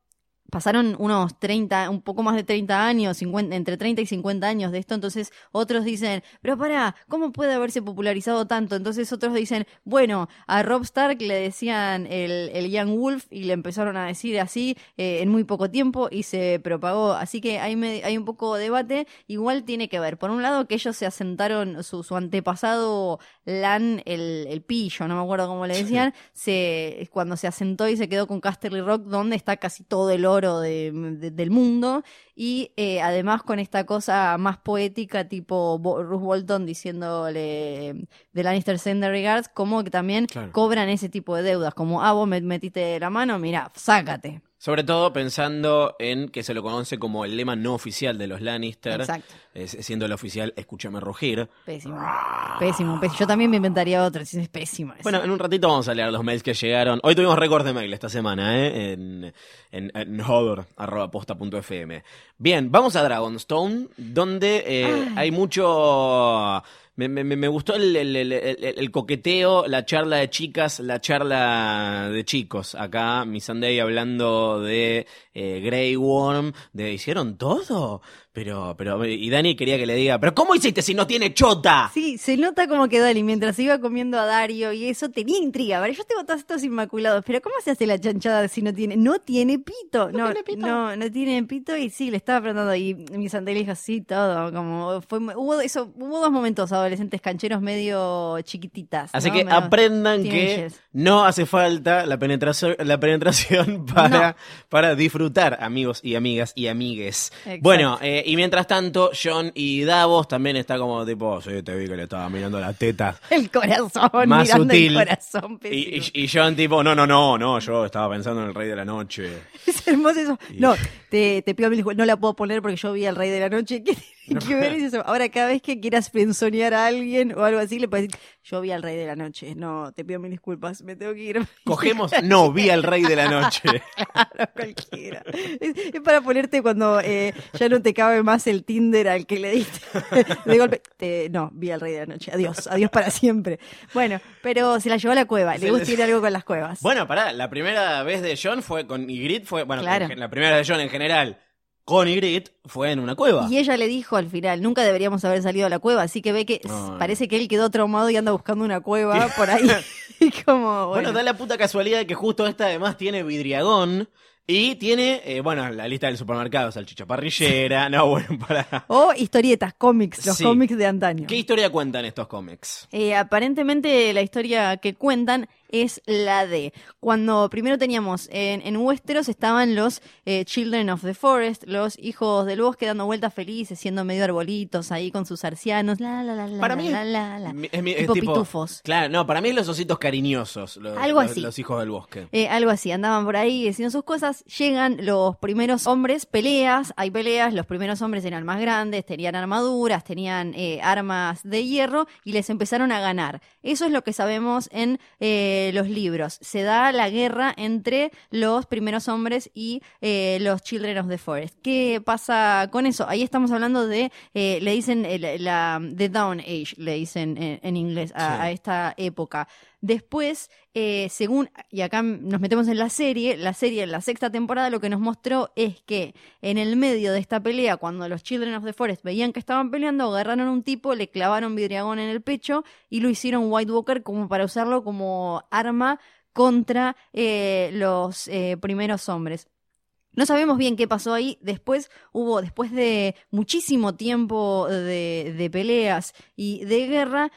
[SPEAKER 3] Pasaron unos 30, un poco más de 30 años, 50, entre 30 y 50 años de esto, entonces otros dicen, pero pará, ¿cómo puede haberse popularizado tanto? Entonces otros dicen, bueno, a Rob Stark le decían el, el Young Wolf y le empezaron a decir así eh, en muy poco tiempo y se propagó. Así que hay, me- hay un poco de debate. Igual tiene que ver, por un lado, que ellos se asentaron, su, su antepasado Lan, el, el pillo, no me acuerdo cómo le decían, se, cuando se asentó y se quedó con Casterly Rock, donde está casi todo el oro de- de- del mundo. Y eh, además con esta cosa más poética, tipo Bo- Ruth Bolton diciéndole de Lannister Send the Regards, como que también
[SPEAKER 4] Claro.
[SPEAKER 3] cobran ese tipo de deudas. Como, ah, vos me metiste la mano, mira, sácate.
[SPEAKER 4] Sobre todo pensando en que se lo conoce como el lema no oficial de los Lannister,
[SPEAKER 3] Exacto.
[SPEAKER 4] siendo el oficial Escúchame rugir.
[SPEAKER 3] Pésimo. Pésimo, pésimo. Yo también me inventaría otra, si es pésima. esa.
[SPEAKER 4] Bueno, en un ratito vamos a leer los mails que llegaron. Hoy tuvimos récord de mail esta semana, ¿eh? En, en, en hodor.posta.fm. Bien, vamos a Dragonstone, donde eh, hay mucho... Me, me- me gustó el, el- el- el- coqueteo, la charla de chicas, la charla de chicos. Acá, mi Sunday hablando de eh, Grey Worm, de ¿hicieron todo? Pero, pero, y Dani quería que le diga, ¿pero cómo hiciste si no tiene chota?
[SPEAKER 3] Sí, se nota como que Dani, mientras iba comiendo a Dario y eso, tenía intriga. Vale, yo tengo todos estos inmaculados, pero ¿cómo se hace la chanchada si no tiene? No tiene pito. No, no, no, tiene pito y sí, le estaba preguntando. Y mi Santa le dijo, sí, todo. Como fue, hubo, eso, hubo dos momentos adolescentes cancheros medio chiquititas.
[SPEAKER 4] Así
[SPEAKER 3] ¿no?
[SPEAKER 4] que
[SPEAKER 3] Medio
[SPEAKER 4] aprendan que no hace falta la penetración, la penetración para, para disfrutar, amigos y amigas y amigues.
[SPEAKER 3] Exacto.
[SPEAKER 4] Bueno, eh, y mientras tanto, John y Davos también está como tipo, sí, te vi que le estaba mirando la teta.
[SPEAKER 3] El corazón,
[SPEAKER 4] Más
[SPEAKER 3] mirando
[SPEAKER 4] sutil.
[SPEAKER 3] el corazón.
[SPEAKER 4] Y,
[SPEAKER 3] pésimo.
[SPEAKER 4] y- y John tipo, no, no, no, no, yo estaba pensando en el rey de la noche.
[SPEAKER 3] Es hermoso eso.
[SPEAKER 4] Y-
[SPEAKER 3] No, te, te pido mil no la puedo poner porque yo vi al Rey de la Noche. ¿Qué que ver eso? Ahora, cada vez que quieras pensonear a alguien o algo así, le puedes decir, yo vi al Rey de la Noche. No, te pido mil disculpas, me tengo que ir.
[SPEAKER 4] Cogemos, no, vi al rey de la noche.
[SPEAKER 3] Claro, cualquiera. Es, es para ponerte cuando eh, ya no te cabe más el Tinder al que le diste. De golpe, te- no, vi al Rey de la Noche. Adiós, adiós para siempre. Bueno, pero se la llevó a la cueva. Le gusta ir algo con las cuevas.
[SPEAKER 4] Bueno, pará, la primera vez de John fue con Ygritte, fue, bueno,
[SPEAKER 3] Claro.
[SPEAKER 4] la primera de John en general con Ygritte fue en una cueva.
[SPEAKER 3] Y ella le dijo al final, nunca deberíamos haber salido a la cueva, así que ve que parece que él quedó traumado y anda buscando una cueva por ahí. y como,
[SPEAKER 4] Bueno,
[SPEAKER 3] bueno,
[SPEAKER 4] da la puta casualidad de que justo esta además tiene vidriagón y tiene, eh, bueno, la lista del supermercado, salchicha parrillera, no, bueno, para...
[SPEAKER 3] O historietas, cómics, los
[SPEAKER 4] Sí.
[SPEAKER 3] cómics de antaño.
[SPEAKER 4] ¿Qué historia cuentan estos cómics?
[SPEAKER 3] Eh, aparentemente la historia que cuentan es la de cuando primero teníamos en, en Westeros estaban los eh, Children of the Forest, los hijos del bosque dando vueltas felices, siendo medio arbolitos ahí con sus arcianos, la la la la
[SPEAKER 4] Para
[SPEAKER 3] la,
[SPEAKER 4] mí
[SPEAKER 3] la, la, la.
[SPEAKER 4] Mi- es mi- es
[SPEAKER 3] tipo
[SPEAKER 4] tipo-
[SPEAKER 3] pitufos.
[SPEAKER 4] Claro, no, para mí es los ositos cariñosos, los,
[SPEAKER 3] Algo
[SPEAKER 4] los-
[SPEAKER 3] así.
[SPEAKER 4] los hijos del bosque.
[SPEAKER 3] Eh, algo así, andaban por ahí haciendo sus cosas, llegan los primeros hombres, peleas, hay peleas, los primeros hombres eran más grandes, tenían armaduras, tenían eh, armas de hierro y les empezaron a ganar. Eso es lo que sabemos en eh, los libros. Se da la guerra entre los primeros hombres y eh, los Children of the Forest. ¿Qué pasa con eso? Ahí estamos hablando de, eh, le dicen eh, la, la- The Dawn Age, le dicen en, en inglés a-
[SPEAKER 4] Sí.
[SPEAKER 3] a esta época. Después, eh, según, y acá nos metemos en la serie, la serie en la sexta temporada lo que nos mostró es que en el medio de esta pelea, cuando los Children of the Forest veían que estaban peleando, agarraron a un tipo, le clavaron vidriagón en el pecho y lo hicieron White Walker como para usarlo como arma contra eh, los eh, primeros hombres. No sabemos bien qué pasó ahí. Después hubo, después de muchísimo tiempo de, de peleas y de guerra,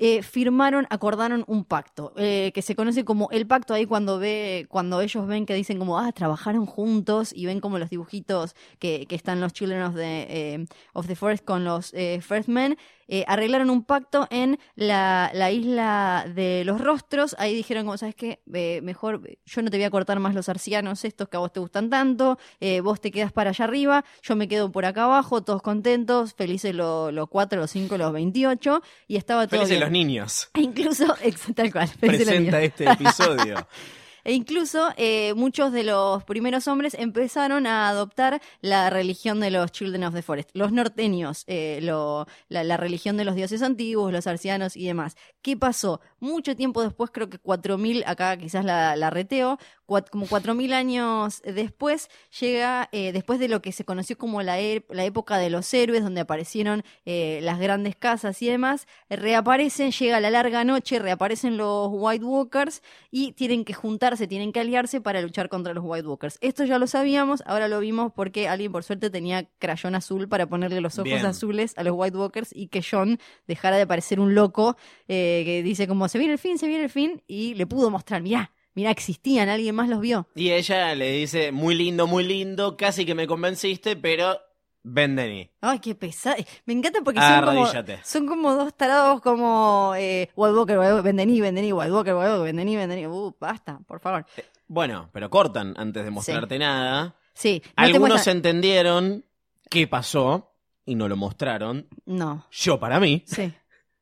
[SPEAKER 3] eh, firmaron, acordaron un pacto, eh, que se conoce como el pacto ahí cuando ve, cuando ellos ven que dicen como, ah, trabajaron juntos y ven como los dibujitos que, que están los Children of the, eh, of the Forest con los eh, First Men, eh, arreglaron un pacto en la, la isla de los rostros, ahí dijeron como, ¿sabes qué? Eh, mejor yo no te voy a cortar más los arcianos estos que a vos te gustan tanto, eh, vos te quedas para allá arriba, yo me quedo por acá abajo, todos contentos, felices los los cuatro, los cinco, los 28, y estaba todo
[SPEAKER 4] Felices
[SPEAKER 3] bien.
[SPEAKER 4] Niños.
[SPEAKER 3] E incluso, tal cual.
[SPEAKER 4] Presenta este episodio.
[SPEAKER 3] E incluso eh, muchos de los primeros hombres empezaron a adoptar la religión de los Children of the Forest, los norteños, eh, lo- la, la religión de los dioses antiguos, los arcianos y demás. ¿Qué pasó? Mucho tiempo después, creo que 4000, acá quizás la, la reteo, cuat- como 4000 años después, llega, eh, después de lo que se conoció como la, e- la época de los héroes, donde aparecieron eh, las grandes casas y demás, reaparecen, llega la larga noche, reaparecen los White Walkers y tienen que juntarse, tienen que aliarse para luchar contra los White Walkers. Esto ya lo sabíamos, ahora lo vimos porque alguien por suerte tenía crayón azul para ponerle los ojos
[SPEAKER 4] Bien.
[SPEAKER 3] azules a los White Walkers y que John dejara de parecer un loco eh, que dice como se viene el fin, se viene el fin y le pudo mostrar, mirá, mirá, existían, alguien más los vio.
[SPEAKER 4] Y ella le dice, muy lindo, muy lindo, casi que me convenciste, pero ven de mí.
[SPEAKER 3] Ay, qué pesado. Me encanta porque son como, son como dos tarados como eh, White Walker, Vendení, Vendení, White Walker, White Walker, Vendení, Vendení. Uh, basta, por favor.
[SPEAKER 4] Bueno, pero cortan antes de mostrarte nada.
[SPEAKER 3] Sí, no
[SPEAKER 4] Algunos entendieron qué pasó y no lo mostraron.
[SPEAKER 3] No,
[SPEAKER 4] Yo para mí,
[SPEAKER 3] sí.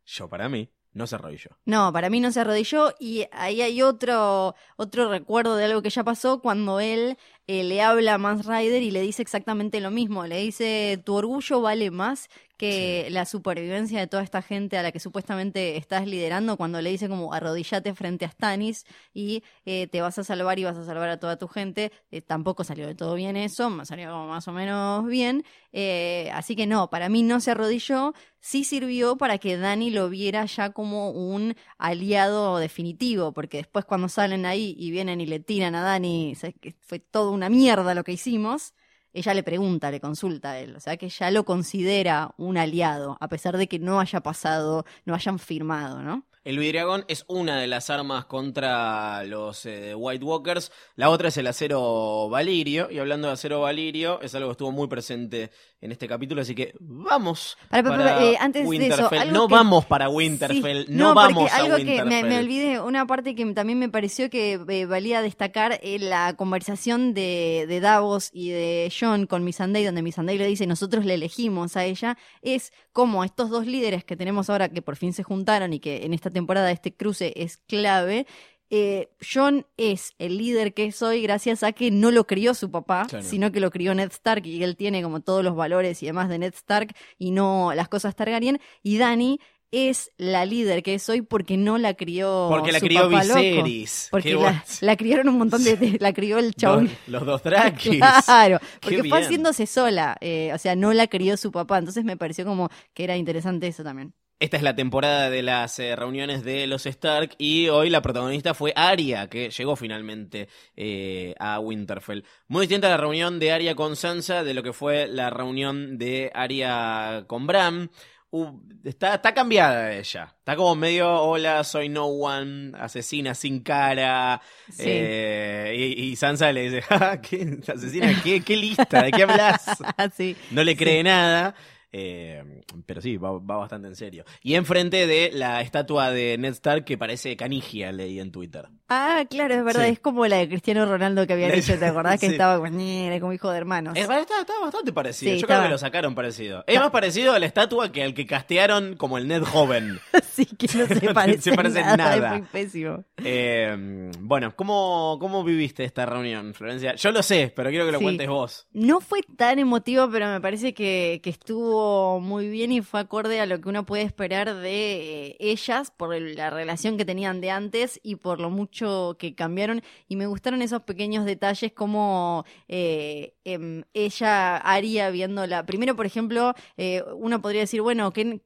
[SPEAKER 4] yo para mí, no se arrodilló.
[SPEAKER 3] No, para mí no se arrodilló y ahí hay otro, otro recuerdo de algo que ya pasó cuando él eh, le habla a Mans Rider y le dice exactamente lo mismo. Le dice, tu orgullo vale más que la supervivencia de toda esta gente a la que supuestamente estás liderando cuando le dice como arrodillate frente a Stannis y eh, te vas a salvar y vas a salvar a toda tu gente. Eh, tampoco salió de todo bien eso, salió como más o menos bien. Eh, así que no, para mí no se arrodilló, sí sirvió para que Dani lo viera ya como un aliado definitivo, porque después cuando salen ahí y vienen y le tiran a Dani, fue toda una mierda lo que hicimos, ella le pregunta, le consulta a él, o sea que ya lo considera un aliado, a pesar de que no haya pasado, no hayan firmado, ¿no?
[SPEAKER 4] El vidriagón es una de las armas contra los eh, White Walkers. La otra es el acero valirio. Y hablando de acero valirio, es algo que estuvo muy presente en este capítulo. Así que vamos.
[SPEAKER 3] Para, para, para, eh, antes de eso,
[SPEAKER 4] Winterfell. no
[SPEAKER 3] que-
[SPEAKER 4] vamos para Winterfell.
[SPEAKER 3] Sí,
[SPEAKER 4] no, vamos a
[SPEAKER 3] que
[SPEAKER 4] Winterfell.
[SPEAKER 3] me, me olvidé, una parte que también me pareció que eh, valía destacar eh, la conversación de, de Davos y de John con Missandei, donde Missandei le dice nosotros le elegimos a ella, es como estos dos líderes que tenemos ahora que por fin se juntaron y que en esta temporada este cruce es clave. eh, John es el líder que es hoy gracias a que no lo crió su papá,
[SPEAKER 4] Claro.
[SPEAKER 3] sino que lo crió Ned Stark y él tiene como todos los valores y demás de Ned Stark y no las cosas Targaryen. Y Dani es la líder que es hoy porque no la crió
[SPEAKER 4] Porque la
[SPEAKER 3] su
[SPEAKER 4] crió
[SPEAKER 3] papá loco.
[SPEAKER 4] Viserys.
[SPEAKER 3] Porque
[SPEAKER 4] Qué
[SPEAKER 3] la, criaron un montón de, de- la crió el chabón.
[SPEAKER 4] Los, los dos Drakis.
[SPEAKER 3] Claro,
[SPEAKER 4] Qué
[SPEAKER 3] porque fue
[SPEAKER 4] bien.
[SPEAKER 3] haciéndose sola, eh, o sea, no la crió su papá, entonces me pareció como que era interesante eso también.
[SPEAKER 4] Esta es la temporada de las eh, reuniones de los Stark y hoy la protagonista fue Arya, que llegó finalmente eh, a Winterfell. Muy distinta a la reunión de Arya con Sansa de lo que fue la reunión de Arya con Bran. uh, está, está cambiada ella. Está como medio, hola, soy no one, asesina sin cara.
[SPEAKER 3] Sí.
[SPEAKER 4] Eh, y, y Sansa le dice, "Ja, ¿qué? ¿Asesina qué? ¿Qué lista? ¿De qué hablas?
[SPEAKER 3] sí.
[SPEAKER 4] No le cree nada. Eh, pero sí, va, va bastante en serio. Y enfrente de la estatua de Ned Stark que parece canigia, leí en Twitter.
[SPEAKER 3] Ah, claro, es verdad,
[SPEAKER 4] Sí.
[SPEAKER 3] es como la de Cristiano Ronaldo que había dicho, ¿te acordás que
[SPEAKER 4] Sí.
[SPEAKER 3] estaba con, como hijo de hermanos?
[SPEAKER 4] Es verdad, está, está bastante parecido.
[SPEAKER 3] Sí,
[SPEAKER 4] Yo creo
[SPEAKER 3] estaba-
[SPEAKER 4] que lo sacaron parecido. Es más parecido a la estatua que al que castearon como el Ned joven.
[SPEAKER 3] sí, que no se
[SPEAKER 4] No
[SPEAKER 3] parece,
[SPEAKER 4] se parece
[SPEAKER 3] nada,
[SPEAKER 4] nada.
[SPEAKER 3] es muy pésimo.
[SPEAKER 4] Eh, bueno, ¿cómo, ¿cómo viviste esta reunión, Florencia? Yo lo sé, pero quiero que lo cuentes vos.
[SPEAKER 3] No fue tan emotivo, pero me parece que, que estuvo muy bien y fue acorde a lo que uno puede esperar de eh, ellas por la relación que tenían de antes y por lo mucho que cambiaron. Y me gustaron esos pequeños detalles como eh, em, ella haría viéndola. Primero, por ejemplo, eh, uno podría decir, bueno, que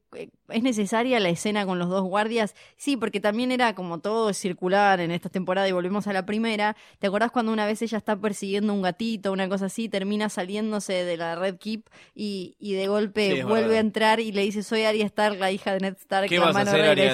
[SPEAKER 3] ¿es necesaria la escena con los dos guardias? Sí, porque también era como todo circular en esta temporada y volvemos a la primera. ¿Te acordás cuando una vez ella está persiguiendo un gatito, una cosa así, termina saliéndose de la Red Keep y, y de golpe
[SPEAKER 4] Sí,
[SPEAKER 3] vuelve
[SPEAKER 4] verdad.
[SPEAKER 3] a entrar y le dice, soy Arya Stark, la hija de Ned Stark.
[SPEAKER 4] ¿Qué
[SPEAKER 3] la
[SPEAKER 4] vas a
[SPEAKER 3] mano
[SPEAKER 4] hacer,
[SPEAKER 3] regresa".
[SPEAKER 4] Arya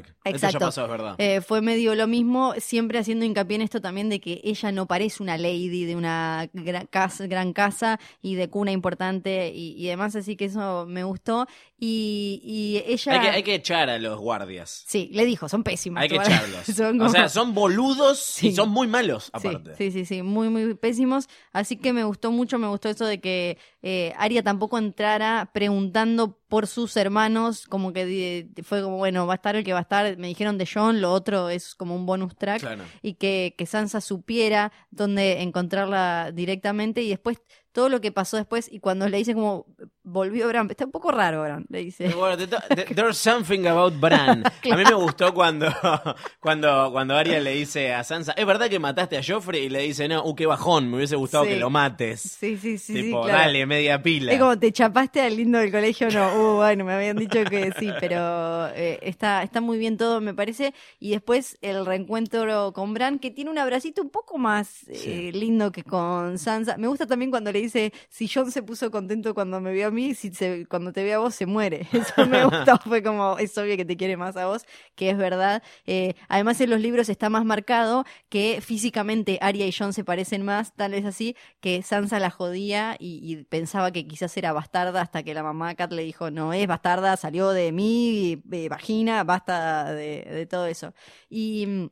[SPEAKER 4] Stark? Eso ya
[SPEAKER 3] Exacto.
[SPEAKER 4] pasó, es verdad.
[SPEAKER 3] Eh, fue medio lo mismo, siempre haciendo hincapié en esto también de que ella no parece una lady de una gra- casa- gran casa y de cuna importante y, y demás, así que eso me gustó. Y, y ella...
[SPEAKER 4] Hay, que, hay que echar a los guardias.
[SPEAKER 3] Sí, le dijo, son pésimos.
[SPEAKER 4] Hay que
[SPEAKER 3] Son
[SPEAKER 4] echarlos.
[SPEAKER 3] como-
[SPEAKER 4] O sea, son boludos
[SPEAKER 3] Sí.
[SPEAKER 4] y son muy malos,
[SPEAKER 3] Sí,
[SPEAKER 4] aparte.
[SPEAKER 3] Sí, sí, sí, muy, muy pésimos. Así que me gustó mucho, me gustó eso de que eh, Aria tampoco entrara preguntando por sus hermanos, como que fue como, bueno, va a estar el que va a estar. Me dijeron de John, lo otro es como un bonus track.
[SPEAKER 4] Claro.
[SPEAKER 3] Y que, que Sansa supiera dónde encontrarla directamente y después todo lo que pasó después y cuando le dice como volvió Bran, está un poco raro Bran, le dice.
[SPEAKER 4] Bueno, there's something about Bran. A mí me gustó cuando, cuando, cuando Arya le dice a Sansa, ¿es verdad que mataste a Joffrey? Y le dice, no, uh, qué bajón, me hubiese gustado
[SPEAKER 3] Sí.
[SPEAKER 4] que lo mates.
[SPEAKER 3] Sí, sí, sí, sí,
[SPEAKER 4] tipo,
[SPEAKER 3] claro.
[SPEAKER 4] dale, media pila.
[SPEAKER 3] Es como te chapaste al lindo del colegio, no, uh, bueno, me habían dicho que sí, pero eh, está, está muy bien todo, me parece. Y después el reencuentro con Bran, que tiene un abracito un poco más eh, lindo que con Sansa. Me gusta también cuando le dice, si John se puso contento cuando me vio a mí, si se- cuando te ve a vos se muere. Eso me gustó, fue como, es obvio que te quiere más a vos, que es verdad. Eh, además en los libros está más marcado que físicamente Arya y John se parecen más, tal vez así, que Sansa la jodía y, y pensaba que quizás era bastarda hasta que la mamá Kat le dijo, no es bastarda, salió de mi eh, vagina, basta de, de todo eso. Y mm,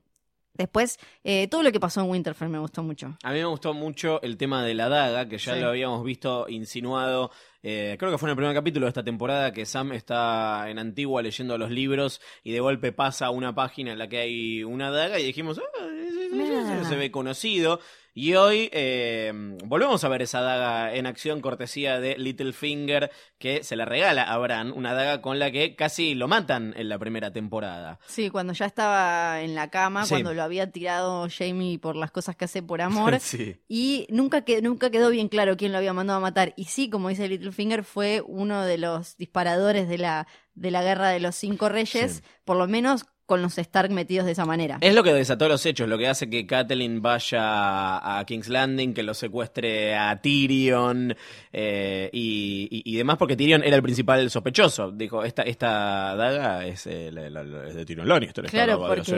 [SPEAKER 3] después, eh, todo lo que pasó en Winterfell me gustó mucho.
[SPEAKER 4] A mí me gustó mucho el tema de la daga, que ya
[SPEAKER 3] Sí.
[SPEAKER 4] lo habíamos visto insinuado. eh, creo que fue en el primer capítulo de esta temporada que Sam está en Antigua leyendo los libros y de golpe pasa a una página en la que hay una daga y dijimos, ah, se ve conocido. Y hoy eh, volvemos a ver esa daga en acción, cortesía de Littlefinger, que se la regala a Bran, una daga con la que casi lo matan en la primera temporada.
[SPEAKER 3] Sí, cuando ya estaba en la cama,
[SPEAKER 4] Sí.
[SPEAKER 3] cuando lo había tirado Jamie por las cosas que hace por amor.
[SPEAKER 4] sí.
[SPEAKER 3] Y nunca, que, nunca quedó bien claro quién lo había mandado a matar. Y sí, como dice Littlefinger, fue uno de los disparadores de la, de la guerra de los cinco reyes,
[SPEAKER 4] Sí.
[SPEAKER 3] por lo menos con los Stark metidos de esa manera.
[SPEAKER 4] Es lo que desató los hechos, lo que hace que Catelyn vaya a King's Landing, que lo secuestre a Tyrion eh, y, y- y demás, porque Tyrion era el principal sospechoso. Dijo, esta, esta daga es, eh, la- la- la- es de Tyrion Lannister,
[SPEAKER 3] Claro, porque.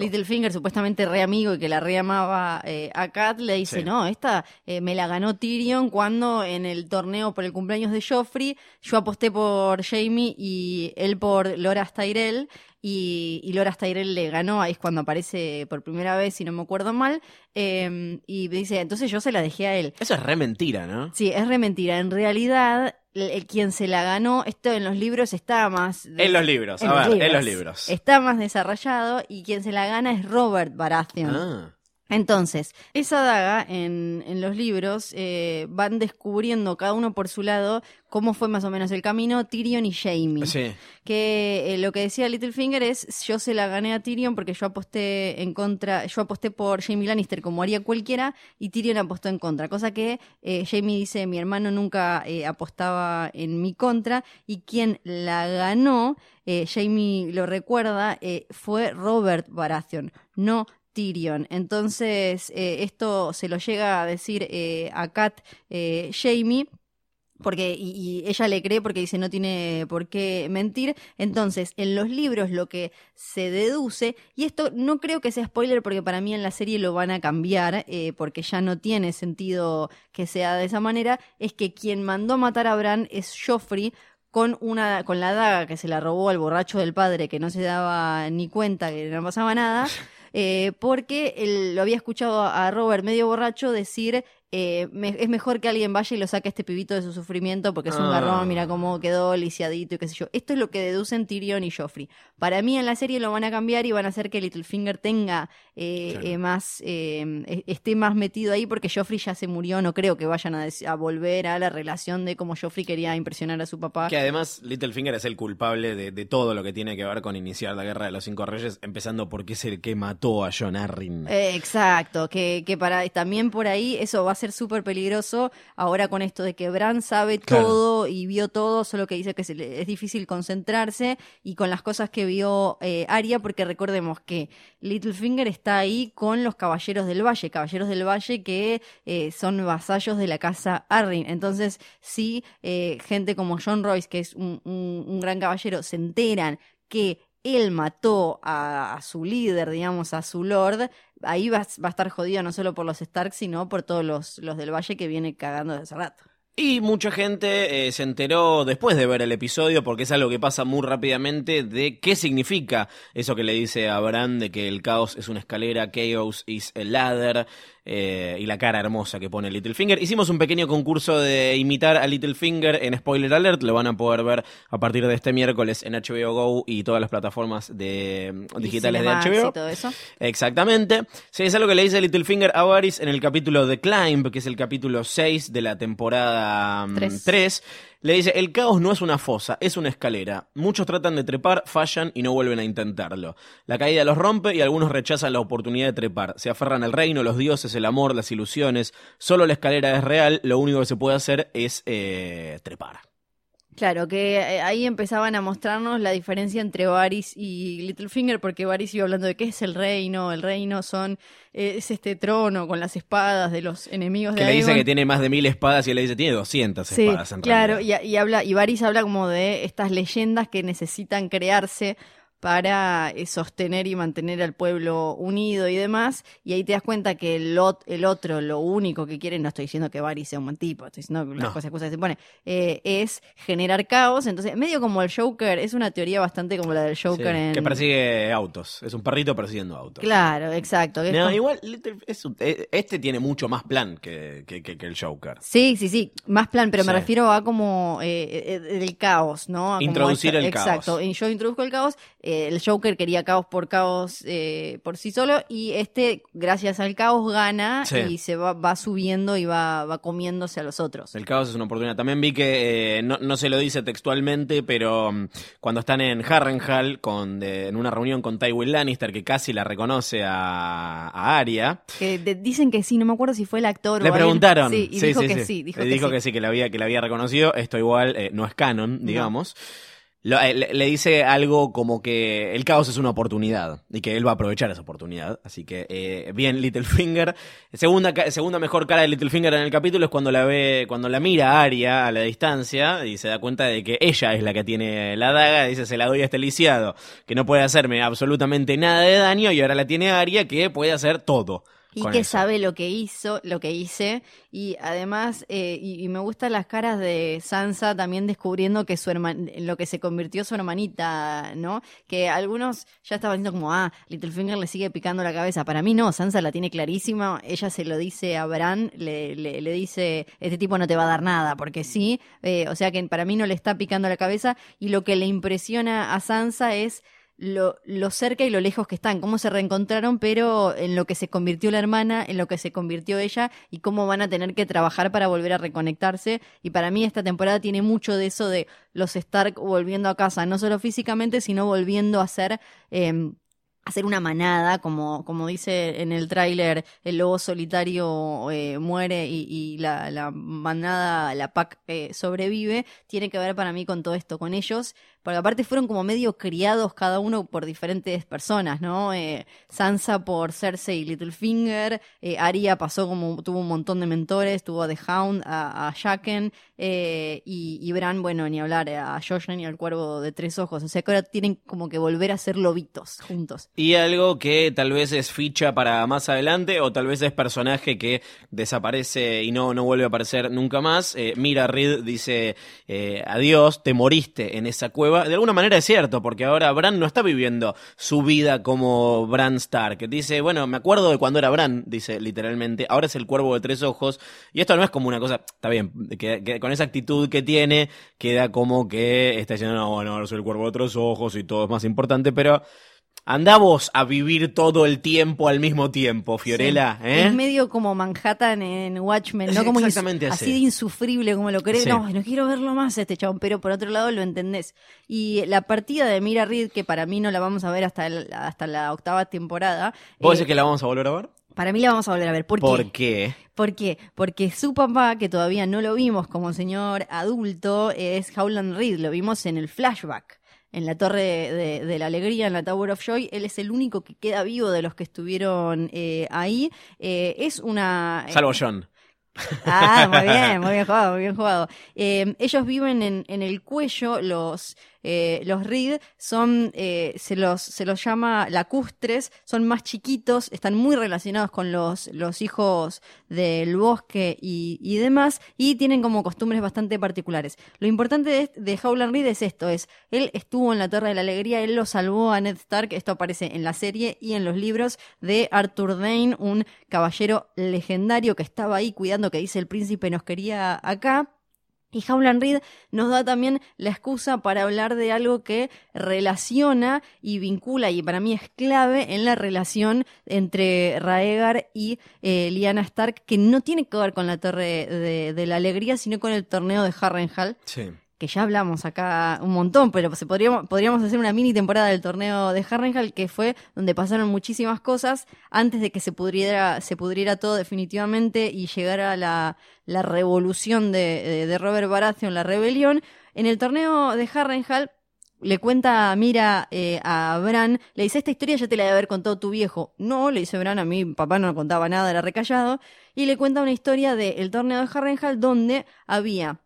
[SPEAKER 3] Littlefinger, supuestamente re amigo y que la re amaba eh, a Kat, le dice,
[SPEAKER 4] Sí.
[SPEAKER 3] no, esta eh, me la ganó Tyrion cuando en el torneo por el cumpleaños de Joffrey yo aposté por Jamie y él por Loras Tyrell y, y Loras Tyrell le ganó, ahí es cuando aparece por primera vez, si no me acuerdo mal, eh, y dice, entonces yo se la dejé a él.
[SPEAKER 4] Eso es re mentira, ¿no?
[SPEAKER 3] Sí, es re mentira. En realidad, el, quien se la ganó, esto en los libros está más...
[SPEAKER 4] En los libros,
[SPEAKER 3] en
[SPEAKER 4] a
[SPEAKER 3] los
[SPEAKER 4] ver, en
[SPEAKER 3] libros.
[SPEAKER 4] los libros.
[SPEAKER 3] Está más desarrollado y quien se la gana es Robert Baratheon.
[SPEAKER 4] Ah,
[SPEAKER 3] Entonces, esa daga en, en los libros eh, van descubriendo cada uno por su lado cómo fue más o menos el camino Tyrion y Jaime.
[SPEAKER 4] sí.
[SPEAKER 3] Que eh, lo que decía Littlefinger es yo se la gané a Tyrion porque yo aposté en contra, yo aposté por Jaime Lannister como haría cualquiera y Tyrion apostó en contra, cosa que eh, Jaime dice mi hermano nunca eh, apostaba en mi contra y quien la ganó, eh, Jaime lo recuerda, eh, fue Robert Baratheon, no Tyrion. Entonces, eh, esto se lo llega a decir eh, a Kat eh, Jamie. porque y, y ella le cree porque dice no tiene por qué mentir. Entonces, en los libros lo que se deduce, y esto no creo que sea spoiler porque para mí en la serie lo van a cambiar, eh, porque ya no tiene sentido que sea de esa manera, es que quien mandó matar a Bran es Joffrey con una con la daga que se la robó al borracho del padre que no se daba ni cuenta que no pasaba nada. eh, porque él lo había escuchado a Robert medio borracho decir eh, me- es mejor que alguien vaya y lo saque a este pibito de su sufrimiento porque es un
[SPEAKER 4] Ah.
[SPEAKER 3] garrón, mira cómo quedó lisiadito y qué sé yo. Esto es lo que deducen Tyrion y Joffrey. Para mí en la serie lo van a cambiar y van a hacer que Littlefinger tenga eh,
[SPEAKER 4] Claro.
[SPEAKER 3] eh, más, eh, e- esté más metido ahí porque Joffrey ya se murió, no creo que vayan a, volver a la relación de cómo Joffrey quería impresionar a su papá.
[SPEAKER 4] Que además Littlefinger es el culpable de, de todo lo que tiene que ver con iniciar la guerra de los cinco reyes, empezando porque es el que mató a John Arryn.
[SPEAKER 3] Eh, exacto, que, que para también por ahí eso va a ser súper peligroso ahora con esto de que Bran sabe
[SPEAKER 4] Claro.
[SPEAKER 3] todo y vio todo, solo que dice que se le- es difícil concentrarse y con las cosas que vio Arya, porque recordemos que Littlefinger está ahí con los Caballeros del Valle, Caballeros del Valle que eh, son vasallos de la casa Arryn. Entonces, si eh, gente como John Royce, que es un, un- gran caballero, se enteran que él mató a, a su líder, digamos, a su lord, ahí va, va a estar jodido no solo por los Stark, sino por todos los, los del Valle que viene cagando desde hace rato.
[SPEAKER 4] Y mucha gente eh, se enteró después de ver el episodio, porque es algo que pasa muy rápidamente, de qué significa eso que le dice a Bran de que el caos es una escalera, chaos is a ladder, eh, y la cara hermosa que pone Littlefinger. Hicimos un pequeño concurso de imitar a Littlefinger en Spoiler Alert, lo van a poder ver a partir de este miércoles en HBO Go y todas las plataformas de, digitales de HBO.
[SPEAKER 3] Y todo eso.
[SPEAKER 4] Exactamente. Sí, es algo que le dice Littlefinger a Varys en el capítulo The Climb, que es el capítulo 6 de la temporada mm,
[SPEAKER 3] Tres.
[SPEAKER 4] 3. Le dice, el caos no es una fosa, es una escalera. Muchos tratan de trepar, fallan y no vuelven a intentarlo. La caída los rompe y algunos rechazan la oportunidad de trepar. Se aferran al reino, los dioses, el amor, las ilusiones. Solo la escalera es real, lo único que se puede hacer es eh, trepar.
[SPEAKER 3] Claro, que eh, ahí empezaban a mostrarnos la diferencia entre Varys y Littlefinger, porque Varys iba hablando de qué es el reino, el reino son eh, es este trono con las espadas de los enemigos
[SPEAKER 4] Que
[SPEAKER 3] de
[SPEAKER 4] le dice que tiene más de mil espadas y él le dice, tiene 200
[SPEAKER 3] Sí,
[SPEAKER 4] espadas en
[SPEAKER 3] claro,
[SPEAKER 4] realidad.
[SPEAKER 3] y, y habla, y Varys habla como de estas leyendas que necesitan crearse para eh, sostener y mantener al pueblo unido y demás, y ahí te das cuenta que el, ot- el otro, lo único que quiere, no estoy diciendo que Varys sea un buen tipo, estoy diciendo las
[SPEAKER 4] No.
[SPEAKER 3] cosas, cosas que se pone, eh, es generar caos, entonces medio como el Joker, es una teoría bastante como la del
[SPEAKER 4] Sí,
[SPEAKER 3] Joker en...
[SPEAKER 4] Que persigue autos. Es un perrito persiguiendo autos.
[SPEAKER 3] Claro, exacto.
[SPEAKER 4] No,
[SPEAKER 3] como-
[SPEAKER 4] igual, Little- es un- eh, este tiene mucho más plan que, que- que- que el Joker.
[SPEAKER 3] Sí, sí, sí, más plan, pero me refiero a como eh, eh, el caos, ¿no? A como
[SPEAKER 4] Introducir el
[SPEAKER 3] Exacto,
[SPEAKER 4] caos.
[SPEAKER 3] y yo introduzco el caos, eh, el Joker quería caos por caos eh, por sí solo y este, gracias al caos, gana
[SPEAKER 4] Sí.
[SPEAKER 3] y se va, va subiendo y va, va comiéndose a los otros.
[SPEAKER 4] El caos es una oportunidad. También vi que, eh, no, no se lo dice textualmente, pero mm, cuando están en Harrenhal, con, de- en una reunión con Tywin Lannister, que casi la reconoce a, a Arya,
[SPEAKER 3] Que de- dicen que sí, no me acuerdo si fue el actor o
[SPEAKER 4] le
[SPEAKER 3] alguien.
[SPEAKER 4] preguntaron.
[SPEAKER 3] Sí, y dijo que sí, dijo, que,
[SPEAKER 4] dijo
[SPEAKER 3] sí.
[SPEAKER 4] que sí, que la había, que la había reconocido. Esto igual eh, no es canon, digamos. Eh, le, le dice algo como que el caos es una oportunidad y que él va a aprovechar esa oportunidad. Así que, eh, bien, Littlefinger. Segunda, segunda mejor cara de Littlefinger en el capítulo es cuando la ve, cuando la mira a Arya a la distancia y se da cuenta de que ella es la que tiene la daga. Dice, se la doy a este lisiado, que no puede hacerme absolutamente nada de daño y ahora la tiene Arya que puede hacer todo.
[SPEAKER 3] Y que
[SPEAKER 4] eso.
[SPEAKER 3] sabe lo que hizo, lo que hice. Y además, eh, y, y me gustan las caras de Sansa también descubriendo que su herman lo que se convirtió su hermanita, ¿no? Que algunos ya estaban diciendo como, ah, Littlefinger le sigue picando la cabeza. Para mí no, Sansa la tiene clarísima. Ella se lo dice a Bran, le, le, le dice, este tipo no te va a dar nada, porque sí. Eh, o sea que para mí no le está picando la cabeza. Y lo que le impresiona a Sansa es lo, lo cerca y lo lejos que están, cómo se reencontraron, pero en lo que se convirtió la hermana, en lo que se convirtió ella y cómo van a tener que trabajar para volver a reconectarse. Y para mí esta temporada tiene mucho de eso de los Stark volviendo a casa, no solo físicamente, sino volviendo a ser... hacer una manada, como, como dice en el tráiler, el lobo solitario eh, muere y, la, la manada, la pack eh, sobrevive, tiene que ver para mí con todo esto, con ellos porque aparte fueron como medio criados cada uno por diferentes personas, ¿no? Eh, Sansa por Cersei y Littlefinger, eh, Arya pasó como, tuvo un montón de mentores, tuvo a The Hound, a, a Jaqen, eh, y, y Bran, bueno, ni hablar, eh, a Jojen y al Cuervo de Tres Ojos, o sea que ahora tienen como que volver a ser lobitos juntos.
[SPEAKER 4] Y algo que tal vez es ficha para más adelante, o tal vez es personaje que desaparece y no, no vuelve a aparecer nunca más. Mira Reed dice, adiós, te moriste en esa cueva. De alguna manera es cierto, porque ahora Bran no está viviendo su vida como Bran Stark. Dice, bueno, me acuerdo de cuando era Bran, dice literalmente, ahora es el cuervo de tres ojos. Y esto no es como una cosa, está bien, que, que con esa actitud que tiene, queda como que está diciendo, no, bueno, ahora soy el cuervo de tres ojos y todo es más importante, pero... Andamos a vivir todo el tiempo al mismo tiempo, Fiorella,
[SPEAKER 3] Sí.
[SPEAKER 4] ¿eh?
[SPEAKER 3] Es medio como Manhattan en Watchmen, ¿no? Como
[SPEAKER 4] exactamente así.
[SPEAKER 3] así de insufrible como lo crees.
[SPEAKER 4] Sí.
[SPEAKER 3] No, no quiero verlo más este chabón, pero por otro lado lo entendés. Y la partida de Mira Reed, que para mí no la vamos a ver hasta, el- hasta la octava temporada.
[SPEAKER 4] ¿Vos
[SPEAKER 3] eh,
[SPEAKER 4] decís que la vamos a volver a ver?
[SPEAKER 3] Para mí la vamos a volver a ver. ¿Por,
[SPEAKER 4] ¿Por
[SPEAKER 3] qué?
[SPEAKER 4] qué?
[SPEAKER 3] ¿Por qué? Porque su papá, que todavía no lo vimos como señor adulto, es Howland Reed. Lo vimos en el flashback. En la Torre de, de la Alegría, en la Tower of Joy, él es el único que queda vivo de los que estuvieron eh, ahí. Eh, es una.
[SPEAKER 4] Salvo John.
[SPEAKER 3] Ah, muy bien, muy bien jugado, muy bien jugado. Eh, ellos viven en, en el cuello, los, eh, los Reed son, eh, se, los, se los llama lacustres, son más chiquitos, están muy relacionados con los, los hijos del bosque y, y demás, y tienen como costumbres bastante particulares. Lo importante de, de Howland Reed es esto, es, él estuvo en la Torre de la Alegría, él lo salvó a Ned Stark, esto aparece en la serie y en los libros de Arthur Dane, un caballero legendario que estaba ahí cuidando que dice el príncipe nos quería acá. Y Howland Reed nos da también la excusa para hablar de algo que relaciona y vincula, y para mí es clave en la relación entre Raegar y eh, Lyanna Stark, que no tiene que ver con la Torre de, de la Alegría, sino con el torneo de Harrenhal,
[SPEAKER 4] Sí.
[SPEAKER 3] Que ya hablamos acá un montón, pero se podríamos, podríamos hacer una mini temporada del torneo de Harrenhal, que fue donde pasaron muchísimas cosas antes de que se pudriera, se pudriera todo definitivamente y llegara la, la revolución de, de, Robert Baratheon, la rebelión. En el torneo de Harrenhal le cuenta Mira eh, a Bran, le dice, esta historia ya te la debe haber contado tu viejo. No, le dice Bran, a mí papá no contaba nada, era recallado. Y le cuenta una historia del torneo de Harrenhal donde había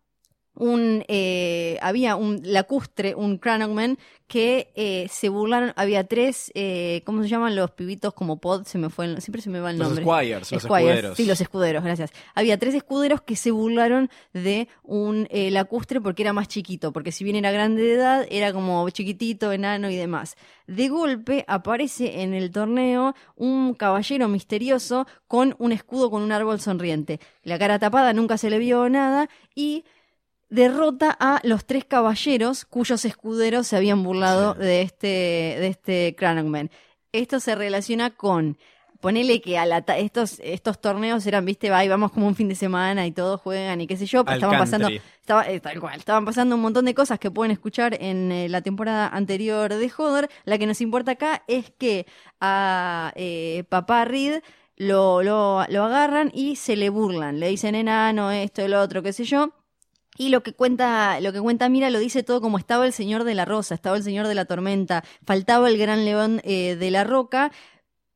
[SPEAKER 3] un eh, había un lacustre, un Cranogman, que eh, se burlaron, había tres, eh, ¿cómo se llaman los pibitos como pod? Se me fue, el- siempre se me va el
[SPEAKER 4] Los
[SPEAKER 3] nombre.
[SPEAKER 4] Squires, los
[SPEAKER 3] Squires,
[SPEAKER 4] escuderos.
[SPEAKER 3] Sí, los escuderos, gracias. Había tres escuderos que se burlaron de un eh, lacustre porque era más chiquito, porque si bien era grande de edad, era como chiquitito, enano y demás. De golpe aparece en el torneo un caballero misterioso con un escudo con un árbol sonriente. La cara tapada, nunca se le vio nada y derrota a los tres caballeros cuyos escuderos se habían burlado de este, de este Cranogman. Esto se relaciona con, ponele que a la ta- estos, estos torneos eran, viste, va, y vamos como un fin de semana y todos juegan y qué sé yo,
[SPEAKER 4] Al
[SPEAKER 3] estaban pasando, estaba, eh, tal cual, estaban pasando un montón de cosas que pueden escuchar en eh, la temporada anterior de Hodor. La que nos importa acá es que a eh, papá Reed lo, lo, lo agarran y se le burlan, le dicen enano, esto, el otro, qué sé yo. Y lo que cuenta, lo que cuenta Mira lo dice todo como estaba el señor de la rosa, estaba el señor de la tormenta, faltaba el gran león eh, de la roca,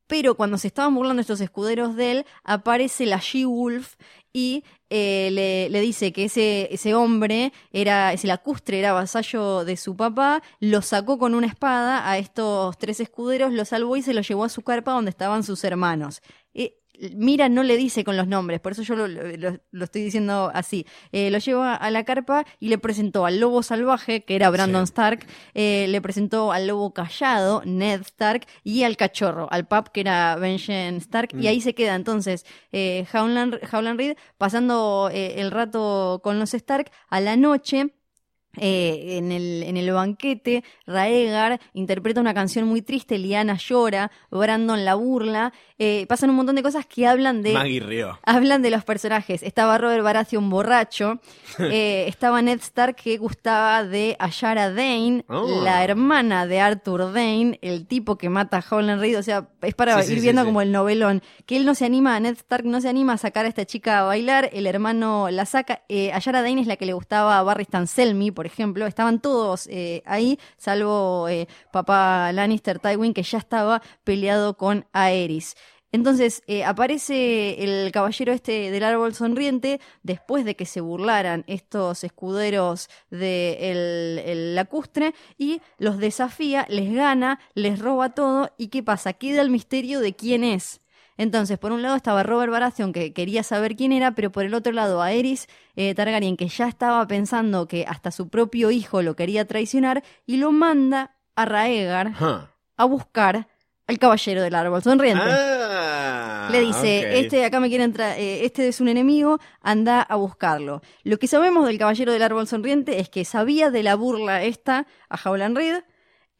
[SPEAKER 3] pero cuando se estaban burlando estos escuderos de él, aparece la She-Wolf y eh, le, le dice que ese, ese hombre era, ese lacustre era vasallo de su papá, lo sacó con una espada a estos tres escuderos, lo salvó y se lo llevó a su carpa donde estaban sus hermanos. Eh, Mira no le dice con los nombres, por eso yo lo, lo- lo estoy diciendo así. Eh, lo lleva a la carpa y le presentó al lobo salvaje, que era Brandon
[SPEAKER 4] Sí.
[SPEAKER 3] Stark, eh, le presentó al lobo callado, Ned Stark, y al cachorro, al pap, que era Benjen Stark, y ahí se queda entonces eh, Howland, Howland Reed pasando eh, el rato con los Stark a la noche. eh, en, el, en el banquete, Raegar interpreta una canción muy triste, Liana llora, Brandon la burla, eh, pasan un montón de cosas que hablan de...
[SPEAKER 4] Maggie rió.
[SPEAKER 3] Hablan de los personajes. Estaba Robert Baratheon borracho. eh, estaba Ned Stark que gustaba de Ayara Dane,
[SPEAKER 4] Oh.
[SPEAKER 3] la hermana de Arthur Dane, el tipo que mata a Howland Reed. O sea, es para
[SPEAKER 4] Sí,
[SPEAKER 3] ir
[SPEAKER 4] sí,
[SPEAKER 3] viendo
[SPEAKER 4] sí.
[SPEAKER 3] como el novelón. Que él no se anima, Ned Stark no se anima a sacar a esta chica a bailar. El hermano la saca. Eh, Ayara Dane es la que le gustaba a Barry Selmy, por ejemplo. Estaban todos eh, ahí, salvo papá Lannister Tywin, que ya estaba peleado con Aerys. Entonces eh, aparece el caballero este del árbol sonriente después de que se burlaran estos escuderos de el, lacustre y los desafía, les gana, les roba todo y ¿qué pasa? Queda el misterio de quién es. Entonces, por un lado estaba Robert Baratheon, que quería saber quién era, pero por el otro lado Aerys eh, Targaryen, que ya estaba pensando que hasta su propio hijo lo quería traicionar, y lo manda a Raegar a buscar al caballero del árbol sonriente.
[SPEAKER 4] Ah,
[SPEAKER 3] Le dice,
[SPEAKER 4] ok.
[SPEAKER 3] este acá me quiere entrar, eh, este es un enemigo, anda a buscarlo. Lo que sabemos del caballero del árbol sonriente es que sabía de la burla esta a Howland Reed,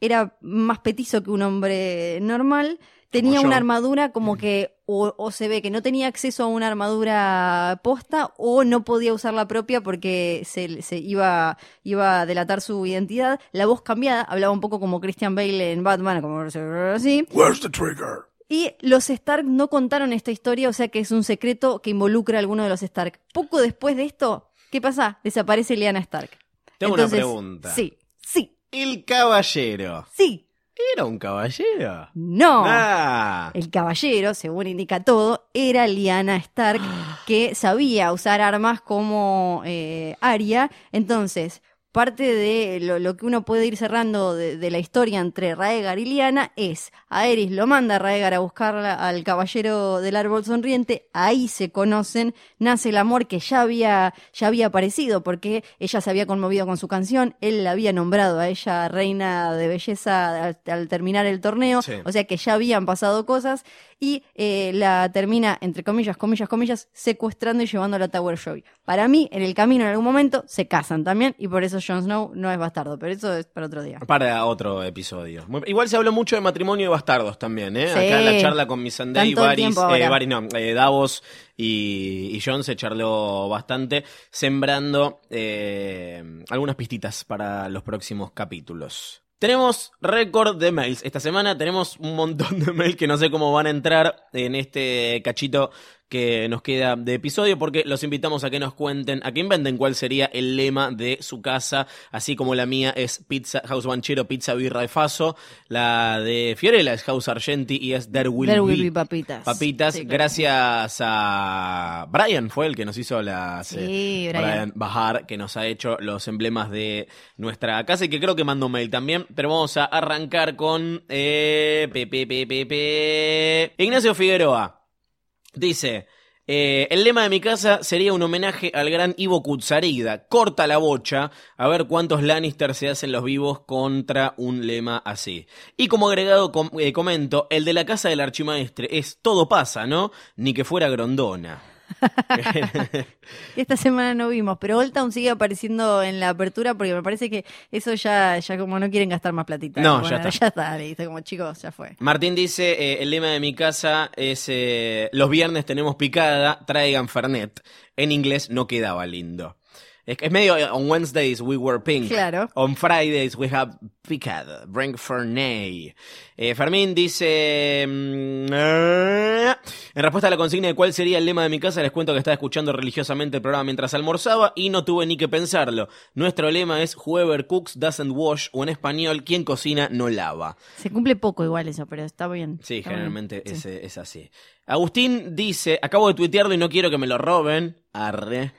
[SPEAKER 3] era más petizo que un hombre normal, tenía una armadura como que o, o se ve que no tenía acceso a una armadura posta o no podía usar la propia porque se, se iba, iba a delatar su identidad. La voz cambiada, hablaba un poco como Christian Bale en Batman, como así.
[SPEAKER 5] Where's the trigger?
[SPEAKER 3] Y los Stark no contaron esta historia, o sea que es un secreto que involucra a alguno de los Stark. Poco después de esto, ¿qué pasa? Desaparece Lyanna Stark.
[SPEAKER 4] Tengo una pregunta.
[SPEAKER 3] Sí, sí,
[SPEAKER 4] El caballero.
[SPEAKER 3] sí.
[SPEAKER 4] ¿Era un caballero?
[SPEAKER 3] No.
[SPEAKER 4] Ah.
[SPEAKER 3] El caballero, según indica todo, era Lyanna Stark, que sabía usar armas como eh, Arya. Entonces, parte de lo, lo que uno puede ir cerrando de, de la historia entre Raegar y Lyanna es, Aerys lo manda a Raegar a buscar al caballero del árbol sonriente, ahí se conocen, nace el amor que ya había, ya había aparecido, porque ella se había conmovido con su canción, él la había nombrado a ella reina de belleza al, al terminar el torneo,
[SPEAKER 4] Sí.
[SPEAKER 3] o sea que ya habían pasado cosas, y eh, la termina, entre comillas, comillas, comillas, secuestrando y llevando a la Tower Joy. Para mí, en el camino, en algún momento, se casan también, y por eso Jon Snow no es bastardo, pero eso es para otro día.
[SPEAKER 4] Para otro episodio. Muy- Igual se habló mucho de matrimonio y bastardos también, ¿eh?
[SPEAKER 3] Sí.
[SPEAKER 4] Acá en la charla con Miss
[SPEAKER 3] Están
[SPEAKER 4] Sunday,
[SPEAKER 3] todo el
[SPEAKER 4] Varys,
[SPEAKER 3] tiempo
[SPEAKER 4] eh, no, eh, Davos y, y John se charló bastante, sembrando eh, algunas pistitas para los próximos capítulos. Tenemos récord de mails. Esta semana tenemos un montón de mails que no sé cómo van a entrar en este cachito que nos queda de episodio porque los invitamos a que nos cuenten, a que inventen cuál sería el lema de su casa, así como la mía es Pizza House Banchero, Pizza Birra de Faso, la de Fiorella es House Argenti y es There Will,
[SPEAKER 3] There will be papitas.
[SPEAKER 4] Papitas,
[SPEAKER 3] Sí, claro.
[SPEAKER 4] gracias a Brian, fue el que nos hizo las
[SPEAKER 3] Sí, Brian.
[SPEAKER 4] Bajar, que nos ha hecho los emblemas de nuestra casa y que creo que mandó un mail también. Pero vamos a arrancar con eh, pe, pe, pe. Ignacio Figueroa. Dice. eh, el lema de mi casa sería un homenaje al gran Ivo Kutsarida. Corta la bocha, a ver cuántos Lannister se hacen los vivos contra un lema así. Y como agregado com- eh, comento, el de la casa del archimaestre es todo pasa, ¿no? Ni que fuera Grondona.
[SPEAKER 3] Esta semana no vimos, pero Old Town sigue apareciendo en la apertura porque me parece que eso ya, ya como no quieren gastar más platita.
[SPEAKER 4] No,
[SPEAKER 3] Bueno,
[SPEAKER 4] ya está.
[SPEAKER 3] Ya está, listo, como chicos, ya fue.
[SPEAKER 4] Martín dice, eh, el lema de mi casa es, eh, los viernes tenemos picada, traigan Fernet. En inglés no quedaba lindo. Es, es medio, eh, on Wednesdays we were pink.
[SPEAKER 3] Claro.
[SPEAKER 4] On Fridays we have picada, bring Fernet. Eh, Fermín dice, mm, eh, en respuesta a la consigna de cuál sería el lema de mi casa, les cuento que estaba escuchando religiosamente el programa mientras almorzaba y no tuve ni que pensarlo. Nuestro lema es whoever cooks doesn't wash o en español, quien cocina no lava.
[SPEAKER 3] Se cumple poco igual eso, pero está bien.
[SPEAKER 4] Sí,
[SPEAKER 3] Está bien.
[SPEAKER 4] generalmente
[SPEAKER 3] Sí.
[SPEAKER 4] es así. Agustín dice, acabo de tuitearlo y no quiero que me lo roben. Arre.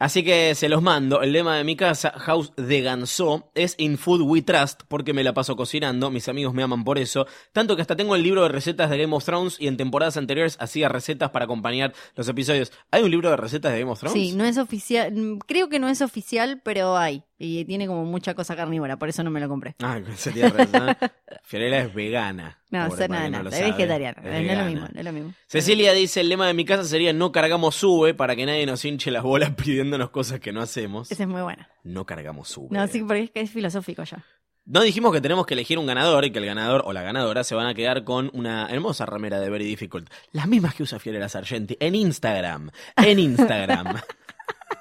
[SPEAKER 4] Así que se los mando. El lema de mi casa, House de Ganso, es In Food We Trust, porque me la paso cocinando. Mis amigos me aman por eso. Tanto que hasta tengo el libro de recetas de Game of Thrones y en temporadas anteriores hacía recetas para acompañar los episodios. ¿Hay un libro de recetas de Game of Thrones?
[SPEAKER 3] Sí, no es oficial, mm, creo que no es oficial, pero hay. Y tiene como mucha cosa carnívora, por eso no me lo compré.
[SPEAKER 4] Ah, sería razón. Fiorella es vegana.
[SPEAKER 3] No,
[SPEAKER 4] Pobre,
[SPEAKER 3] nada, nada, es
[SPEAKER 4] sabe. Es
[SPEAKER 3] no es lo mismo, no es lo mismo.
[SPEAKER 4] Cecilia dice, el lema de mi casa sería no cargamos sube para que nadie nos hinche las bolas pidiéndonos cosas que no hacemos.
[SPEAKER 3] Esa es muy buena.
[SPEAKER 4] No cargamos sube.
[SPEAKER 3] No, sí, porque es que es filosófico ya.
[SPEAKER 4] No dijimos que tenemos que elegir un ganador y que el ganador o la ganadora se van a quedar con una hermosa remera de Very Difficult. Las mismas que usa Fiorella Sargenti en Instagram. En Instagram.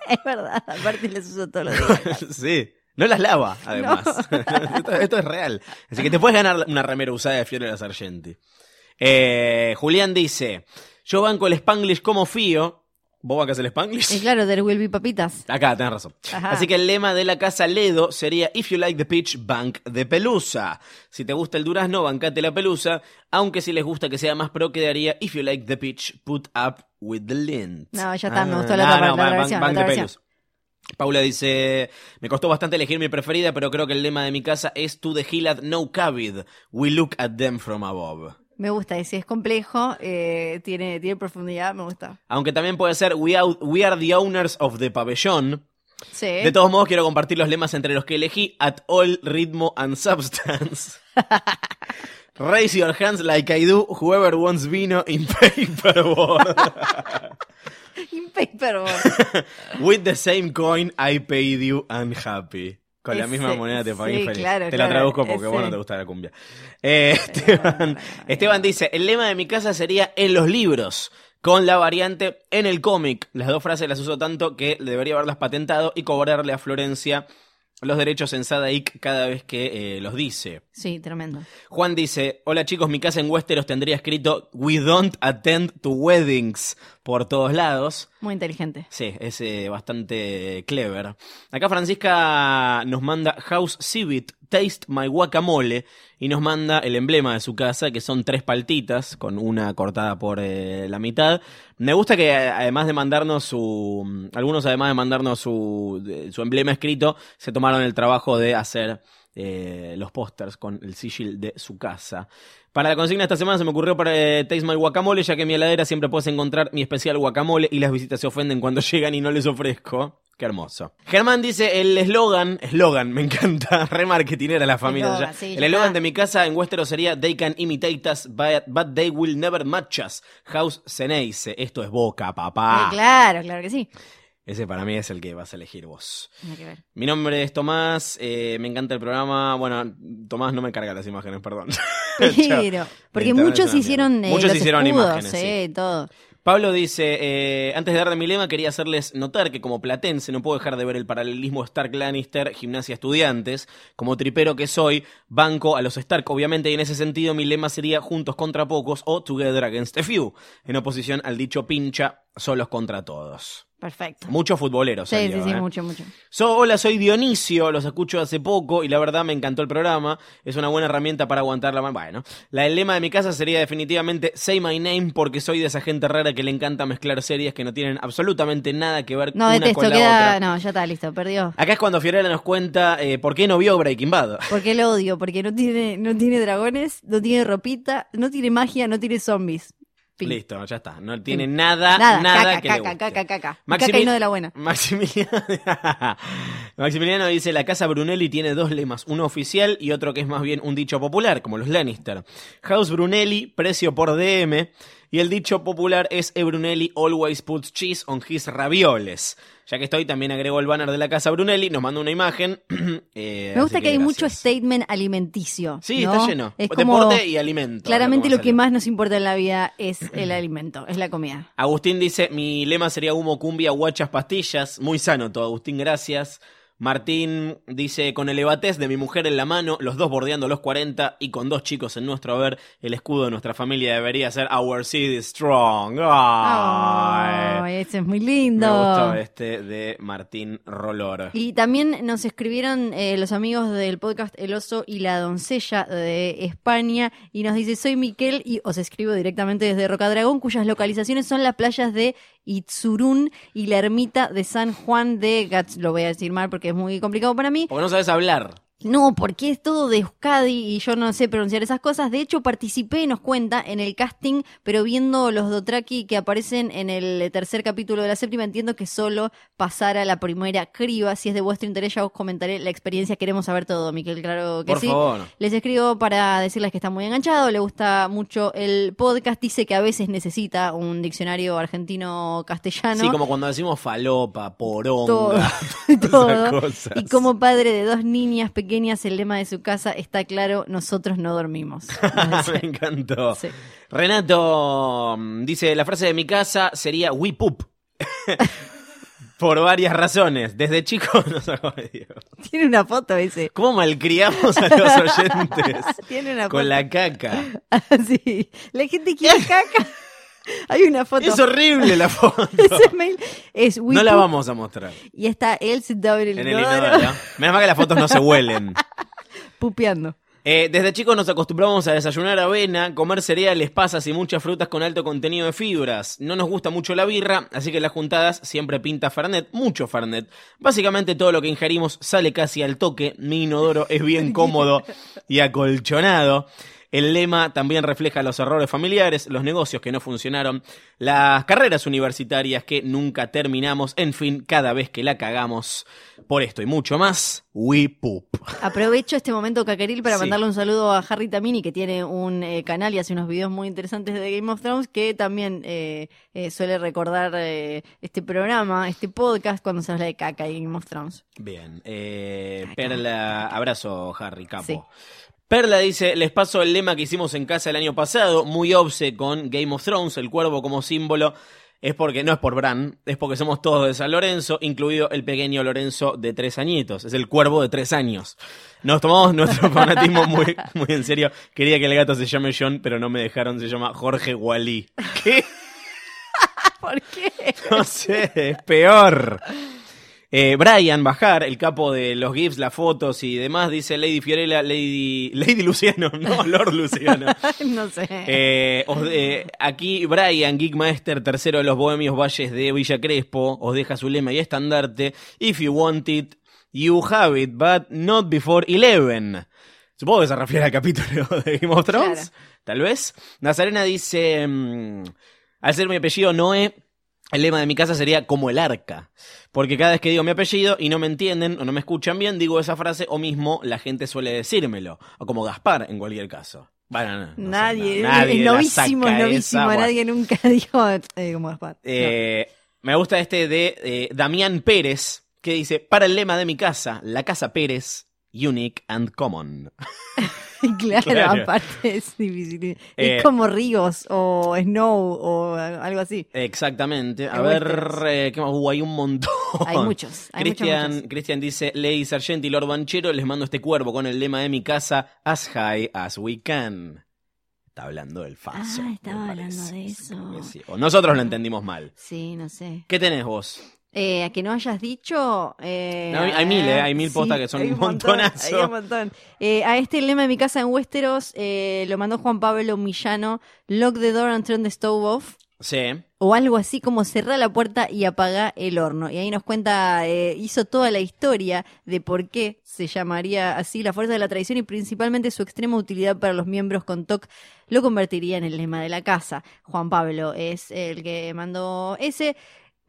[SPEAKER 3] Es verdad, aparte les uso todos los días.
[SPEAKER 4] sí. No las lava, además. esto, esto es real. Así que te puedes ganar una remera usada de Fiorella Sargenti. Eh, Julián dice: Yo banco el Spanglish como fío. ¿Vos bancas el Spanglish?
[SPEAKER 3] Y claro, there will be papitas.
[SPEAKER 4] Acá, tenés razón.
[SPEAKER 3] Ajá.
[SPEAKER 4] Así que el lema de la casa Ledo sería If you like the peach, bank de pelusa. Si te gusta el durazno, bancate la pelusa. Aunque si les gusta que sea más pro, quedaría If you like the peach, put up with the lint.
[SPEAKER 3] No, ya está, me gustó la otra parte, la versión, la otra
[SPEAKER 4] de
[SPEAKER 3] versión.
[SPEAKER 4] Paula dice, me costó bastante elegir mi preferida, pero creo que el lema de mi casa es To the hill at no cavid. We look at them from above.
[SPEAKER 3] Me gusta ese, es complejo, eh, tiene, tiene profundidad, me gusta.
[SPEAKER 4] Aunque también puede ser We, out- we are the owners of the pavellon.
[SPEAKER 3] Sí.
[SPEAKER 4] De todos modos, quiero compartir los lemas entre los que elegí At all ritmo and substance. Raise your hands like I do, whoever wants vino in paperboard.
[SPEAKER 3] In paperboard.
[SPEAKER 4] With the same coin, I paid you unhappy. Con la
[SPEAKER 3] Ese,
[SPEAKER 4] misma moneda te pagué
[SPEAKER 3] sí,
[SPEAKER 4] feliz.
[SPEAKER 3] claro,
[SPEAKER 4] te la
[SPEAKER 3] claro,
[SPEAKER 4] traduzco porque vos no te gusta la cumbia. Eh, Esteban, Esteban dice, el lema de mi casa sería en los libros, con la variante en el cómic. Las dos frases las uso tanto que debería haberlas patentado y cobrarle a Florencia los derechos en Sadaic cada vez que eh, los dice.
[SPEAKER 3] Sí, tremendo.
[SPEAKER 4] Juan dice, hola chicos, mi casa en Westeros tendría escrito We don't attend to weddings por todos lados.
[SPEAKER 3] Muy inteligente.
[SPEAKER 4] Sí, es eh, bastante clever. Acá Francisca nos manda House Civit, Taste My Guacamole, y nos manda el emblema de su casa, que son tres paltitas, con una cortada por eh, la mitad. Me gusta que además de mandarnos su... Algunos además de mandarnos su, su emblema escrito, se tomaron el trabajo de hacer eh, los pósters con el sigil de su casa. Para la consigna de esta semana se me ocurrió para eh, Taste My Guacamole, ya que en mi heladera siempre puedes encontrar mi especial guacamole y las visitas se ofenden cuando llegan y no les ofrezco. Qué hermoso. Germán dice el eslogan, eslogan, me encanta, re marketinera la familia.
[SPEAKER 3] Sí,
[SPEAKER 4] el eslogan de mi casa en Westeros sería They can imitate us, but, but they will never match us. House Zeneise. Esto es boca, papá.
[SPEAKER 3] Sí, claro, claro que sí.
[SPEAKER 4] Ese para mí es el que vas a elegir vos.
[SPEAKER 3] Nada que ver.
[SPEAKER 4] Mi nombre es Tomás, eh, me encanta el programa. Bueno, Tomás no me carga las imágenes, perdón.
[SPEAKER 3] Pero, porque muchos hicieron eh,
[SPEAKER 4] Muchos
[SPEAKER 3] los
[SPEAKER 4] hicieron
[SPEAKER 3] escudos,
[SPEAKER 4] imágenes, sí.
[SPEAKER 3] sí, todo.
[SPEAKER 4] Pablo dice, eh, antes de darle mi lema, quería hacerles notar que como platense no puedo dejar de ver el paralelismo Stark-Lannister, gimnasia estudiantes. Como tripero que soy, banco a los Stark, obviamente, y en ese sentido mi lema sería juntos contra pocos o together against a few, en oposición al dicho pincha, solos contra todos.
[SPEAKER 3] Perfecto.
[SPEAKER 4] Muchos futboleros.
[SPEAKER 3] Sí,
[SPEAKER 4] salió,
[SPEAKER 3] sí, sí,
[SPEAKER 4] ¿eh?
[SPEAKER 3] mucho, mucho.
[SPEAKER 4] So, hola, soy Dionisio, los escucho hace poco y la verdad me encantó el programa. Es una buena herramienta para aguantar la mano. Bueno, la, el lema de mi casa sería definitivamente Say My Name porque soy de esa gente rara que le encanta mezclar series que no tienen absolutamente nada que ver
[SPEAKER 3] No,
[SPEAKER 4] una
[SPEAKER 3] detesto,
[SPEAKER 4] con la
[SPEAKER 3] queda.
[SPEAKER 4] otra.
[SPEAKER 3] No, ya está, listo, perdió.
[SPEAKER 4] Acá es cuando Fiorella nos cuenta eh, por qué no vio Breaking Bad.
[SPEAKER 3] Porque lo odio, porque no tiene, no tiene dragones, no tiene ropita, no tiene magia, no tiene zombies. Fin.
[SPEAKER 4] Listo, ya está. No tiene
[SPEAKER 3] Fin.
[SPEAKER 4] nada,
[SPEAKER 3] Nada,
[SPEAKER 4] nada,
[SPEAKER 3] caca,
[SPEAKER 4] que le
[SPEAKER 3] caca,
[SPEAKER 4] guste.
[SPEAKER 3] caca, caca.
[SPEAKER 4] Maximil-
[SPEAKER 3] Caca y no de la buena.
[SPEAKER 4] Maximiliano... Maximiliano dice, la casa Brunelli tiene dos lemas, uno oficial y otro que es más bien un dicho popular, como los Lannister. House Brunelli, precio por DM, y el dicho popular es E. Brunelli always puts cheese on his ravioles. Ya que estoy, también agrego el banner de la casa Brunelli, nos manda una imagen. eh,
[SPEAKER 3] Me gusta que, hay mucho statement alimenticio.
[SPEAKER 4] Sí,
[SPEAKER 3] ¿no?
[SPEAKER 4] está lleno.
[SPEAKER 3] Es
[SPEAKER 4] Deporte y alimento.
[SPEAKER 3] Claramente lo que más nos importa en la vida es el alimento, es la comida.
[SPEAKER 4] Agustín dice, mi lema sería humo, cumbia, guachas, pastillas. Muy sano todo, Agustín, gracias. Martín dice, con el ebatés de mi mujer en la mano, los dos bordeando los 40 y con dos chicos en nuestro haber, el escudo de nuestra familia debería ser Our is Strong. Ay.
[SPEAKER 3] Ay, ese es muy
[SPEAKER 4] Me
[SPEAKER 3] lindo.
[SPEAKER 4] gustó este de Martín Rolor.
[SPEAKER 3] Y también nos escribieron eh, los amigos del podcast El Oso y la Doncella de España y nos dice, soy Miquel y os escribo directamente desde Rocadragón, cuyas localizaciones son las playas de Itzurún y la ermita de San Juan de Gats. Lo voy a decir mal porque es muy complicado para mí.
[SPEAKER 4] Porque no sabes hablar.
[SPEAKER 3] No, porque es todo de Euskadi y yo no sé pronunciar esas cosas. De hecho, participé, nos cuenta, en el casting, pero viendo los Dotraki que aparecen en el tercer capítulo de la séptima, entiendo que solo pasara la primera criba. Si es de vuestro interés, ya os comentaré la experiencia. Queremos saber todo, Miquel, claro que
[SPEAKER 4] Por
[SPEAKER 3] sí.
[SPEAKER 4] favor.
[SPEAKER 3] Les escribo para decirles que está muy enganchado, le gusta mucho el podcast, dice que a veces necesita un diccionario argentino-castellano.
[SPEAKER 4] Sí, como cuando decimos falopa, poronga.
[SPEAKER 3] Todo. todo.
[SPEAKER 4] cosas.
[SPEAKER 3] Y como padre de dos niñas pequeñas, el lema de su casa está claro, nosotros no dormimos.
[SPEAKER 4] Me encantó.
[SPEAKER 3] Sí.
[SPEAKER 4] Renato mm, dice, la frase de mi casa sería we poop. Por varias razones. Desde chico nos.
[SPEAKER 3] Tiene una foto ese.
[SPEAKER 4] ¿Cómo malcriamos a los oyentes?
[SPEAKER 3] Tiene una foto.
[SPEAKER 4] Con la caca.
[SPEAKER 3] Ah, sí. La gente quiere caca. Hay una foto.
[SPEAKER 4] Es horrible la foto.
[SPEAKER 3] Ese mail es
[SPEAKER 4] No la vamos a mostrar.
[SPEAKER 3] Y está él sentado en el,
[SPEAKER 4] En el
[SPEAKER 3] inodoro,
[SPEAKER 4] inodoro. Menos mal que las fotos no se huelen.
[SPEAKER 3] pupeando.
[SPEAKER 4] Eh, desde chicos nos acostumbramos a desayunar avena, comer cereales, pasas y muchas frutas con alto contenido de fibras. No nos gusta mucho la birra, así que en las juntadas siempre pinta Fernet, mucho Fernet. Básicamente todo lo que ingerimos sale casi al toque, mi inodoro es bien cómodo y acolchonado. El lema también refleja los errores familiares, los negocios que no funcionaron, las carreras universitarias que nunca terminamos, en fin, cada vez que la cagamos. Por esto y mucho más, we poop.
[SPEAKER 3] Aprovecho este momento cacaril para
[SPEAKER 4] Sí.
[SPEAKER 3] mandarle un saludo a Harry Tamini, que tiene un eh, canal y hace unos videos muy interesantes de Game of Thrones, que también eh, eh, suele recordar este programa, este podcast, cuando se habla de caca y Game of Thrones.
[SPEAKER 4] Bien, Perla, abrazo Harry, capo.
[SPEAKER 3] Sí.
[SPEAKER 4] Perla dice, les paso el lema que hicimos en casa el año pasado, muy obse con Game of Thrones, el cuervo como símbolo. Es porque, no es por Bran, es porque somos todos de San Lorenzo, incluido el pequeño Lorenzo de tres añitos. Es el cuervo de tres años. Nos tomamos nuestro fanatismo muy, muy en serio. Quería que el gato se llame John, pero no me dejaron, se llama Jorge Walí. ¿Qué?
[SPEAKER 3] ¿Por qué?
[SPEAKER 4] No sé, es peor. Eh, Brian Bajar, el capo de los GIFs, las fotos y demás, dice Lady Fiorella, Lady, Lady Luciano, no, Lord Luciano.
[SPEAKER 3] no sé.
[SPEAKER 4] Eh, os de- aquí Brian, Geekmaster, tercero de los Bohemios Valles de Villa Crespo, os deja su lema y estandarte. If you want it, you have it, but not before 11. Supongo que se refiere al capítulo de Game of Thrones.
[SPEAKER 3] Claro.
[SPEAKER 4] Tal vez. Nazarena dice, mm, al ser mi apellido Noé, el lema de mi casa sería como el arca. Porque cada vez que digo mi apellido y no me entienden o no me escuchan bien, digo esa frase o mismo la gente suele decírmelo. O como Gaspar en cualquier caso. Bueno, no, no sé,
[SPEAKER 3] nadie,
[SPEAKER 4] no, nadie
[SPEAKER 3] es novísimo, es
[SPEAKER 4] esa,
[SPEAKER 3] novísimo.
[SPEAKER 4] bueno.
[SPEAKER 3] Nadie nunca dijo eh, como Gaspar.
[SPEAKER 4] Eh, Me gusta este de eh, Damián Pérez, que dice, para el lema de mi casa, la casa Pérez, unique and common.
[SPEAKER 3] claro,
[SPEAKER 4] claro.
[SPEAKER 3] aparte es difícil.
[SPEAKER 4] Eh,
[SPEAKER 3] es como Ríos o Snow o algo así.
[SPEAKER 4] Exactamente. A ver, eh, ¿qué más? Uh, hay un montón.
[SPEAKER 3] Hay muchos, hay muchos,
[SPEAKER 4] Cristian,
[SPEAKER 3] muchos.
[SPEAKER 4] Cristian dice, Lady Sargent y Lord Banchero, les mando este cuervo con el lema de mi casa, as high as we can. Está hablando del faso.
[SPEAKER 3] Ah, estaba hablando de eso.
[SPEAKER 4] Sí. O nosotros lo entendimos mal.
[SPEAKER 3] Sí, no sé.
[SPEAKER 4] ¿Qué tenés vos?
[SPEAKER 3] Eh, a que no hayas dicho. eh,
[SPEAKER 4] No, hay- mil, eh, hay mil postas que son un
[SPEAKER 3] montón,
[SPEAKER 4] montonazo.
[SPEAKER 3] hay un montón. Eh, a este lema de mi casa en Westeros eh, lo mandó Juan Pablo Millano: Lock the door and turn the stove off.
[SPEAKER 4] Sí.
[SPEAKER 3] O algo así como cerrar la puerta y apagar el horno. Y ahí nos cuenta, eh, hizo toda la historia de por qué se llamaría así la fuerza de la tradición y principalmente su extrema utilidad para los miembros con TOC lo convertiría en el lema de la casa. Juan Pablo es el que mandó ese.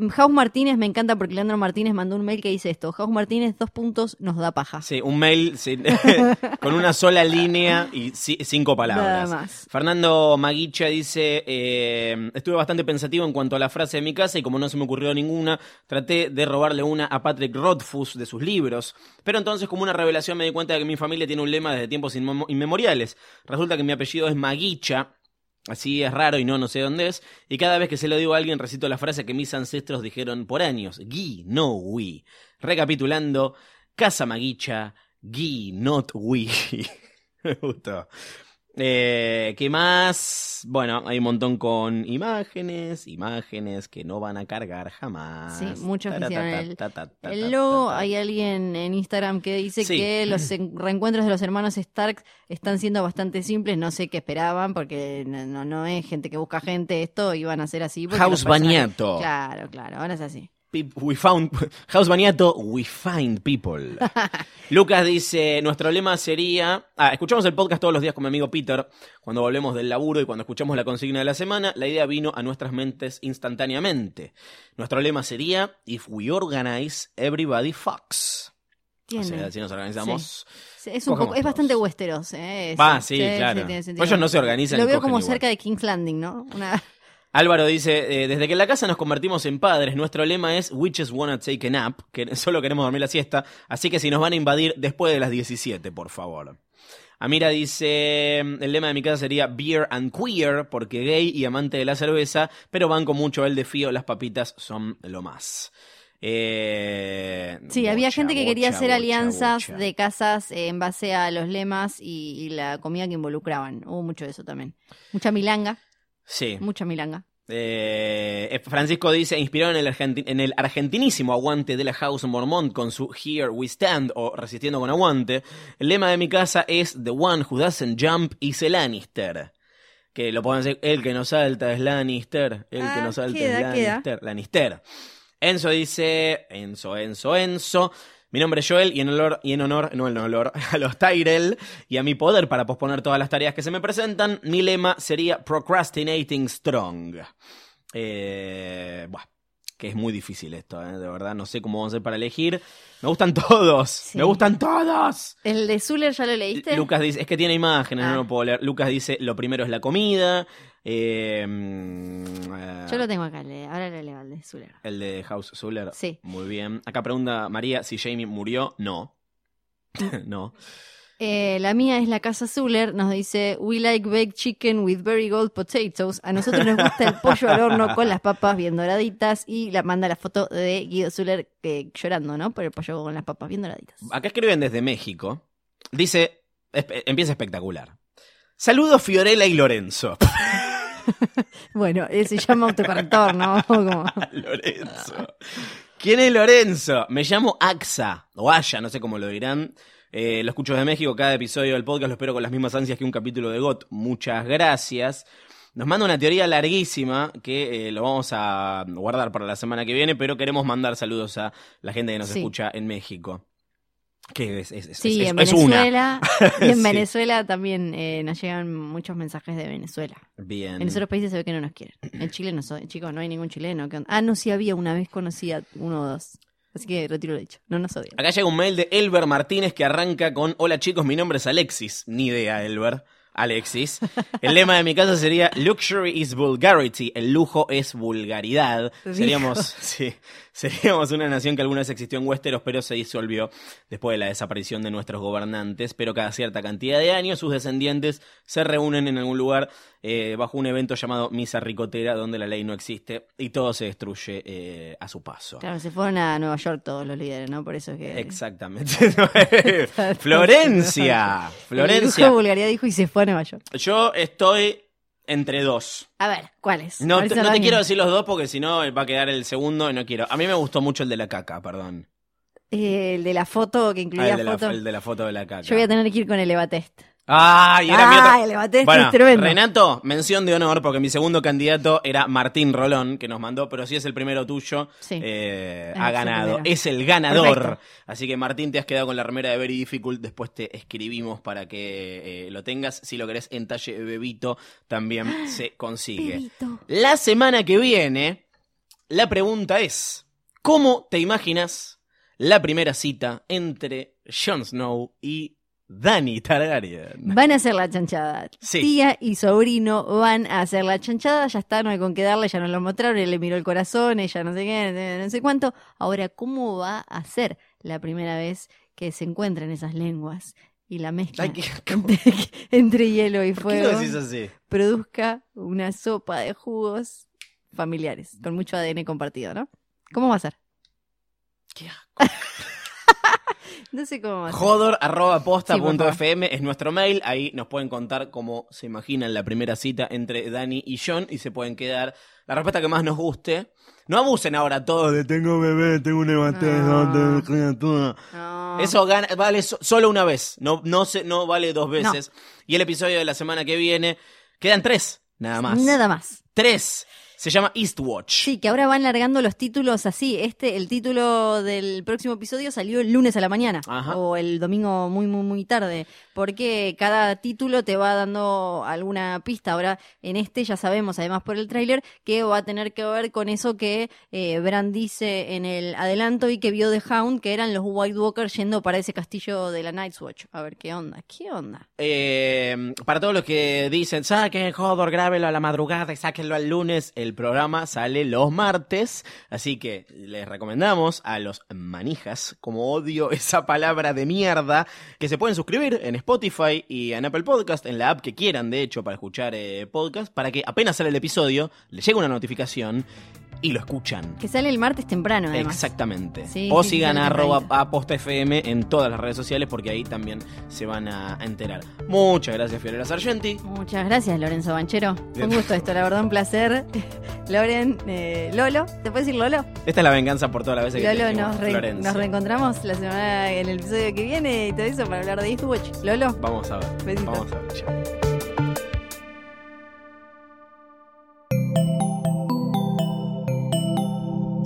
[SPEAKER 3] Jaus Martínez me encanta porque Leandro Martínez mandó un mail que dice esto. Jaus Martínez, dos puntos, nos da paja.
[SPEAKER 4] Sí, un mail con una sola línea y ci- cinco palabras.
[SPEAKER 3] Nada más.
[SPEAKER 4] Fernando Maguicha dice, eh, estuve bastante pensativo en cuanto a la frase de mi casa y como no se me ocurrió ninguna, traté de robarle una a Patrick Rothfuss de sus libros. Pero entonces como una revelación me di cuenta de que mi familia tiene un lema desde tiempos inmemo- inmemoriales. Resulta que mi apellido es Maguicha. Así es raro y no, no sé dónde es. Y cada vez que se lo digo a alguien recito la frase que mis ancestros dijeron por años. Gui, no we. Recapitulando, Casa Maguicha, Gui, not we. Me gustó. Eh, ¿Qué más? Bueno, hay un montón con imágenes, imágenes que no van a cargar jamás.
[SPEAKER 3] Sí, muchos hicieron el- logo, hay alguien en Instagram que dice
[SPEAKER 4] Sí.
[SPEAKER 3] que los en- reencuentros de los hermanos Stark están siendo bastante simples. No sé qué esperaban, porque no, no, no es gente que busca gente. Esto iban a ser así.
[SPEAKER 4] House
[SPEAKER 3] personajes-
[SPEAKER 4] Baniato.
[SPEAKER 3] Claro, claro, ahora es así.
[SPEAKER 4] We found House Baniato, we find people. Lucas dice, nuestro lema sería, ah, escuchamos el podcast todos los días con mi amigo Peter, cuando volvemos del laburo y cuando escuchamos la consigna de la semana, la idea vino a nuestras mentes instantáneamente. Nuestro lema sería, if we organize, everybody fucks. O sea, si nos organizamos.
[SPEAKER 3] Sí, es, un poco, es bastante. Westeros. Eh,
[SPEAKER 4] Va, sí, claro. Pues ellos no se organizan
[SPEAKER 3] Lo veo como
[SPEAKER 4] igual.
[SPEAKER 3] cerca de King's Landing, ¿no? Una,
[SPEAKER 4] Álvaro dice, eh, desde que en la casa nos convertimos en padres, nuestro lema es We just wanna take a nap, que solo queremos dormir la siesta, así que si nos van a invadir después de las 17, por favor. Amira dice, el lema de mi casa sería Beer and Queer, porque gay y amante de la cerveza, pero banco mucho el de fío, las papitas son lo más. Eh,
[SPEAKER 3] Sí, había gente que quería hacer
[SPEAKER 4] bocha,
[SPEAKER 3] alianzas de casas en base a los lemas y, y la comida que involucraban. Hubo mucho de eso también. Mucha milanga,
[SPEAKER 4] Sí.
[SPEAKER 3] mucha milanga.
[SPEAKER 4] Eh, Francisco dice, inspirado en el, argenti- en el argentinísimo aguante de la House Mormont con su Here We Stand o Resistiendo con Aguante, el lema de mi casa es The One Who Doesn't Jump is a Lannister. Que lo pueden decir, el que no salta es Lannister, el que
[SPEAKER 3] Ah,
[SPEAKER 4] no salta
[SPEAKER 3] queda,
[SPEAKER 4] es
[SPEAKER 3] queda.
[SPEAKER 4] Lannister. Lannister. Enzo dice, Enzo, Enzo, Enzo. Mi nombre es Joel y en honor, y en honor, no en honor, a los Tyrell y a mi poder para posponer todas las tareas que se me presentan, mi lema sería Procrastinating Strong. Eh, que es muy difícil esto, eh, de verdad, no sé cómo vamos a hacer para elegir. Me gustan todos,
[SPEAKER 3] Sí.
[SPEAKER 4] me gustan todos.
[SPEAKER 3] ¿El de Zuller ya lo leíste?
[SPEAKER 4] Lucas dice, es que tiene imágenes,
[SPEAKER 3] Ah.
[SPEAKER 4] no lo puedo leer. Lucas dice, lo primero es la comida. Eh, mm, eh,
[SPEAKER 3] Yo lo tengo acá, ahora lo leo el de Zuller.
[SPEAKER 4] el de House Zuller.
[SPEAKER 3] Sí.
[SPEAKER 4] Muy bien. Acá pregunta María si Jamie murió. No. no.
[SPEAKER 3] Eh, la mía es la casa Zuller, nos dice, we like baked chicken with very gold potatoes. A nosotros nos gusta el pollo al horno con las papas bien doraditas y la manda la foto de Guido Zuller eh, llorando, ¿no? Por el pollo con las papas bien doraditas.
[SPEAKER 4] Acá escriben desde México. Dice, empieza espectacular. Saludos Fiorella y Lorenzo.
[SPEAKER 3] Bueno, se llama autocorrector, ¿no? Como-
[SPEAKER 4] Lorenzo. ¿Quién es Lorenzo? Me llamo Axa, o Aya, no sé cómo lo dirán. Eh, lo escucho de México, cada episodio del podcast lo espero con las mismas ansias que un capítulo de GOT. Muchas gracias. Nos manda una teoría larguísima que eh, lo vamos a guardar para la semana que viene, pero queremos mandar saludos a la gente que nos
[SPEAKER 3] Sí.
[SPEAKER 4] escucha en México. Que es, es-
[SPEAKER 3] Sí,
[SPEAKER 4] es-
[SPEAKER 3] en
[SPEAKER 4] es una.
[SPEAKER 3] Venezuela. Y en
[SPEAKER 4] Sí.
[SPEAKER 3] Venezuela también eh, nos llegan muchos mensajes de Venezuela.
[SPEAKER 4] Bien.
[SPEAKER 3] En esos otros países se ve que no nos quieren. En Chile no soy, chicos, no hay ningún chileno. Ah, no, sí había una vez conocía uno o dos. Así que retiro lo dicho. No nos odian.
[SPEAKER 4] Acá llega un mail de Elber Martínez que arranca con Hola chicos, mi nombre es Alexis. Ni idea, Elber. Alexis. El lema de mi casa sería Luxury is vulgarity. El lujo es vulgaridad. Seríamos, sí, seríamos una nación que alguna vez existió en Westeros, pero se disolvió después de la desaparición de nuestros gobernantes. Pero cada cierta cantidad de años sus descendientes se reúnen en algún lugar eh, bajo un evento llamado Misa Ricotera, donde la ley no existe y todo se destruye eh, a su paso.
[SPEAKER 3] Claro, se fueron a Nueva York todos los líderes, ¿no? Por eso es que.
[SPEAKER 4] Exactamente. Florencia. Florencia.
[SPEAKER 3] vulgaridad dijo y se fue a Nueva York.
[SPEAKER 4] Yo estoy entre dos.
[SPEAKER 3] A ver, ¿cuáles?
[SPEAKER 4] No, te, no te quiero decir los dos porque si no va a quedar el segundo y no quiero. A mí me gustó mucho el de la caca, perdón.
[SPEAKER 3] Eh, el de la foto que
[SPEAKER 4] Ah,
[SPEAKER 3] incluía
[SPEAKER 4] el, de la,
[SPEAKER 3] foto.
[SPEAKER 4] el de la foto de la caca.
[SPEAKER 3] Yo voy a tener que ir con el Eva Test.
[SPEAKER 4] ¡Ay! Era mi
[SPEAKER 3] Ah,
[SPEAKER 4] otro- Bueno,
[SPEAKER 3] es tremendo.
[SPEAKER 4] Renato, mención de honor porque mi segundo candidato era Martín Rolón, que nos mandó, pero si es el primero tuyo,
[SPEAKER 3] Sí.
[SPEAKER 4] eh,
[SPEAKER 3] Es
[SPEAKER 4] ha
[SPEAKER 3] el
[SPEAKER 4] ganado.
[SPEAKER 3] primero.
[SPEAKER 4] Es el ganador.
[SPEAKER 3] Perfecto.
[SPEAKER 4] Así que Martín, te has quedado con la remera de Very Difficult. Después te escribimos para que eh, lo tengas. Si lo querés en talle bebito, también se consigue.
[SPEAKER 3] Bebito.
[SPEAKER 4] La semana que viene, la pregunta es: ¿Cómo te imaginas la primera cita entre Jon Snow y Dani Targaryen?
[SPEAKER 3] Van a hacer la chanchada.
[SPEAKER 4] Sí.
[SPEAKER 3] Tía y sobrino van a hacer la chanchada. Ya está, no hay con qué darle, ya nos lo mostraron. Él le miró el corazón, ella no sé qué, no sé cuánto. Ahora, ¿cómo va a ser la primera vez que se encuentran esas lenguas y la mezcla
[SPEAKER 4] Ay, ¿qué-
[SPEAKER 3] entre, entre hielo y
[SPEAKER 4] ¿Por qué lo
[SPEAKER 3] fuego
[SPEAKER 4] así?
[SPEAKER 3] produzca una sopa de jugos familiares con mucho ADN compartido, ¿no? ¿Cómo va a ser?
[SPEAKER 4] Qué asco.
[SPEAKER 3] No sé cómo.
[SPEAKER 4] Jodor arroba posta punto fm es nuestro mail. Ahí nos pueden contar cómo se imaginan la primera cita entre Dani y John y se pueden quedar la respuesta que más nos guste. No abusen ahora todos de tengo bebé, tengo un
[SPEAKER 3] No.
[SPEAKER 4] tengo criatura.
[SPEAKER 3] No.
[SPEAKER 4] Eso gana- vale so- solo una vez, no, no, se, no vale dos veces. Y el episodio de la semana que viene, quedan tres, nada más.
[SPEAKER 3] Nada más.
[SPEAKER 4] Tres. Se llama Eastwatch.
[SPEAKER 3] Sí, que ahora van largando los títulos así. Este, el título del próximo episodio salió el lunes a la mañana
[SPEAKER 4] Ajá.
[SPEAKER 3] o el domingo muy, muy, muy tarde, porque cada título te va dando alguna pista. Ahora, en este ya sabemos, además por el tráiler, que va a tener que ver con eso que eh, Bran dice en el adelanto y que vio de Hound, que eran los White Walkers yendo para ese castillo de la Night's Watch. A ver qué onda, qué onda.
[SPEAKER 4] Eh, para todos los que dicen, saquen Hodor, grábelo a la madrugada y sáquenlo al lunes, el programa sale los martes, así que les recomendamos a los manijas, como odio esa palabra de mierda, que se pueden suscribir en Spotify y en Apple Podcast, en la app que quieran, de hecho, para escuchar eh, podcast, para que apenas sale el episodio, les llegue una notificación y lo escuchan.
[SPEAKER 3] Que sale el martes temprano, además.
[SPEAKER 4] Exactamente.
[SPEAKER 3] Sí,
[SPEAKER 4] o
[SPEAKER 3] sí,
[SPEAKER 4] sigan a arroba
[SPEAKER 3] tempranito.
[SPEAKER 4] a Posta FM en todas las redes sociales porque ahí también se van a enterar. Muchas gracias, Fiorella Sargenti.
[SPEAKER 3] Muchas gracias, Lorenzo Banchero.
[SPEAKER 4] Bien.
[SPEAKER 3] un gusto esto, la verdad, un placer. Loren, eh, Lolo, ¿te puedes decir Lolo?
[SPEAKER 4] Esta es la venganza por todas las veces que te
[SPEAKER 3] Lolo, nos, re- nos reencontramos la semana en el episodio que viene y todo eso para hablar de Eastwatch. Lolo,
[SPEAKER 4] Vamos a ver.
[SPEAKER 3] Besito.
[SPEAKER 4] Vamos a ver. chao.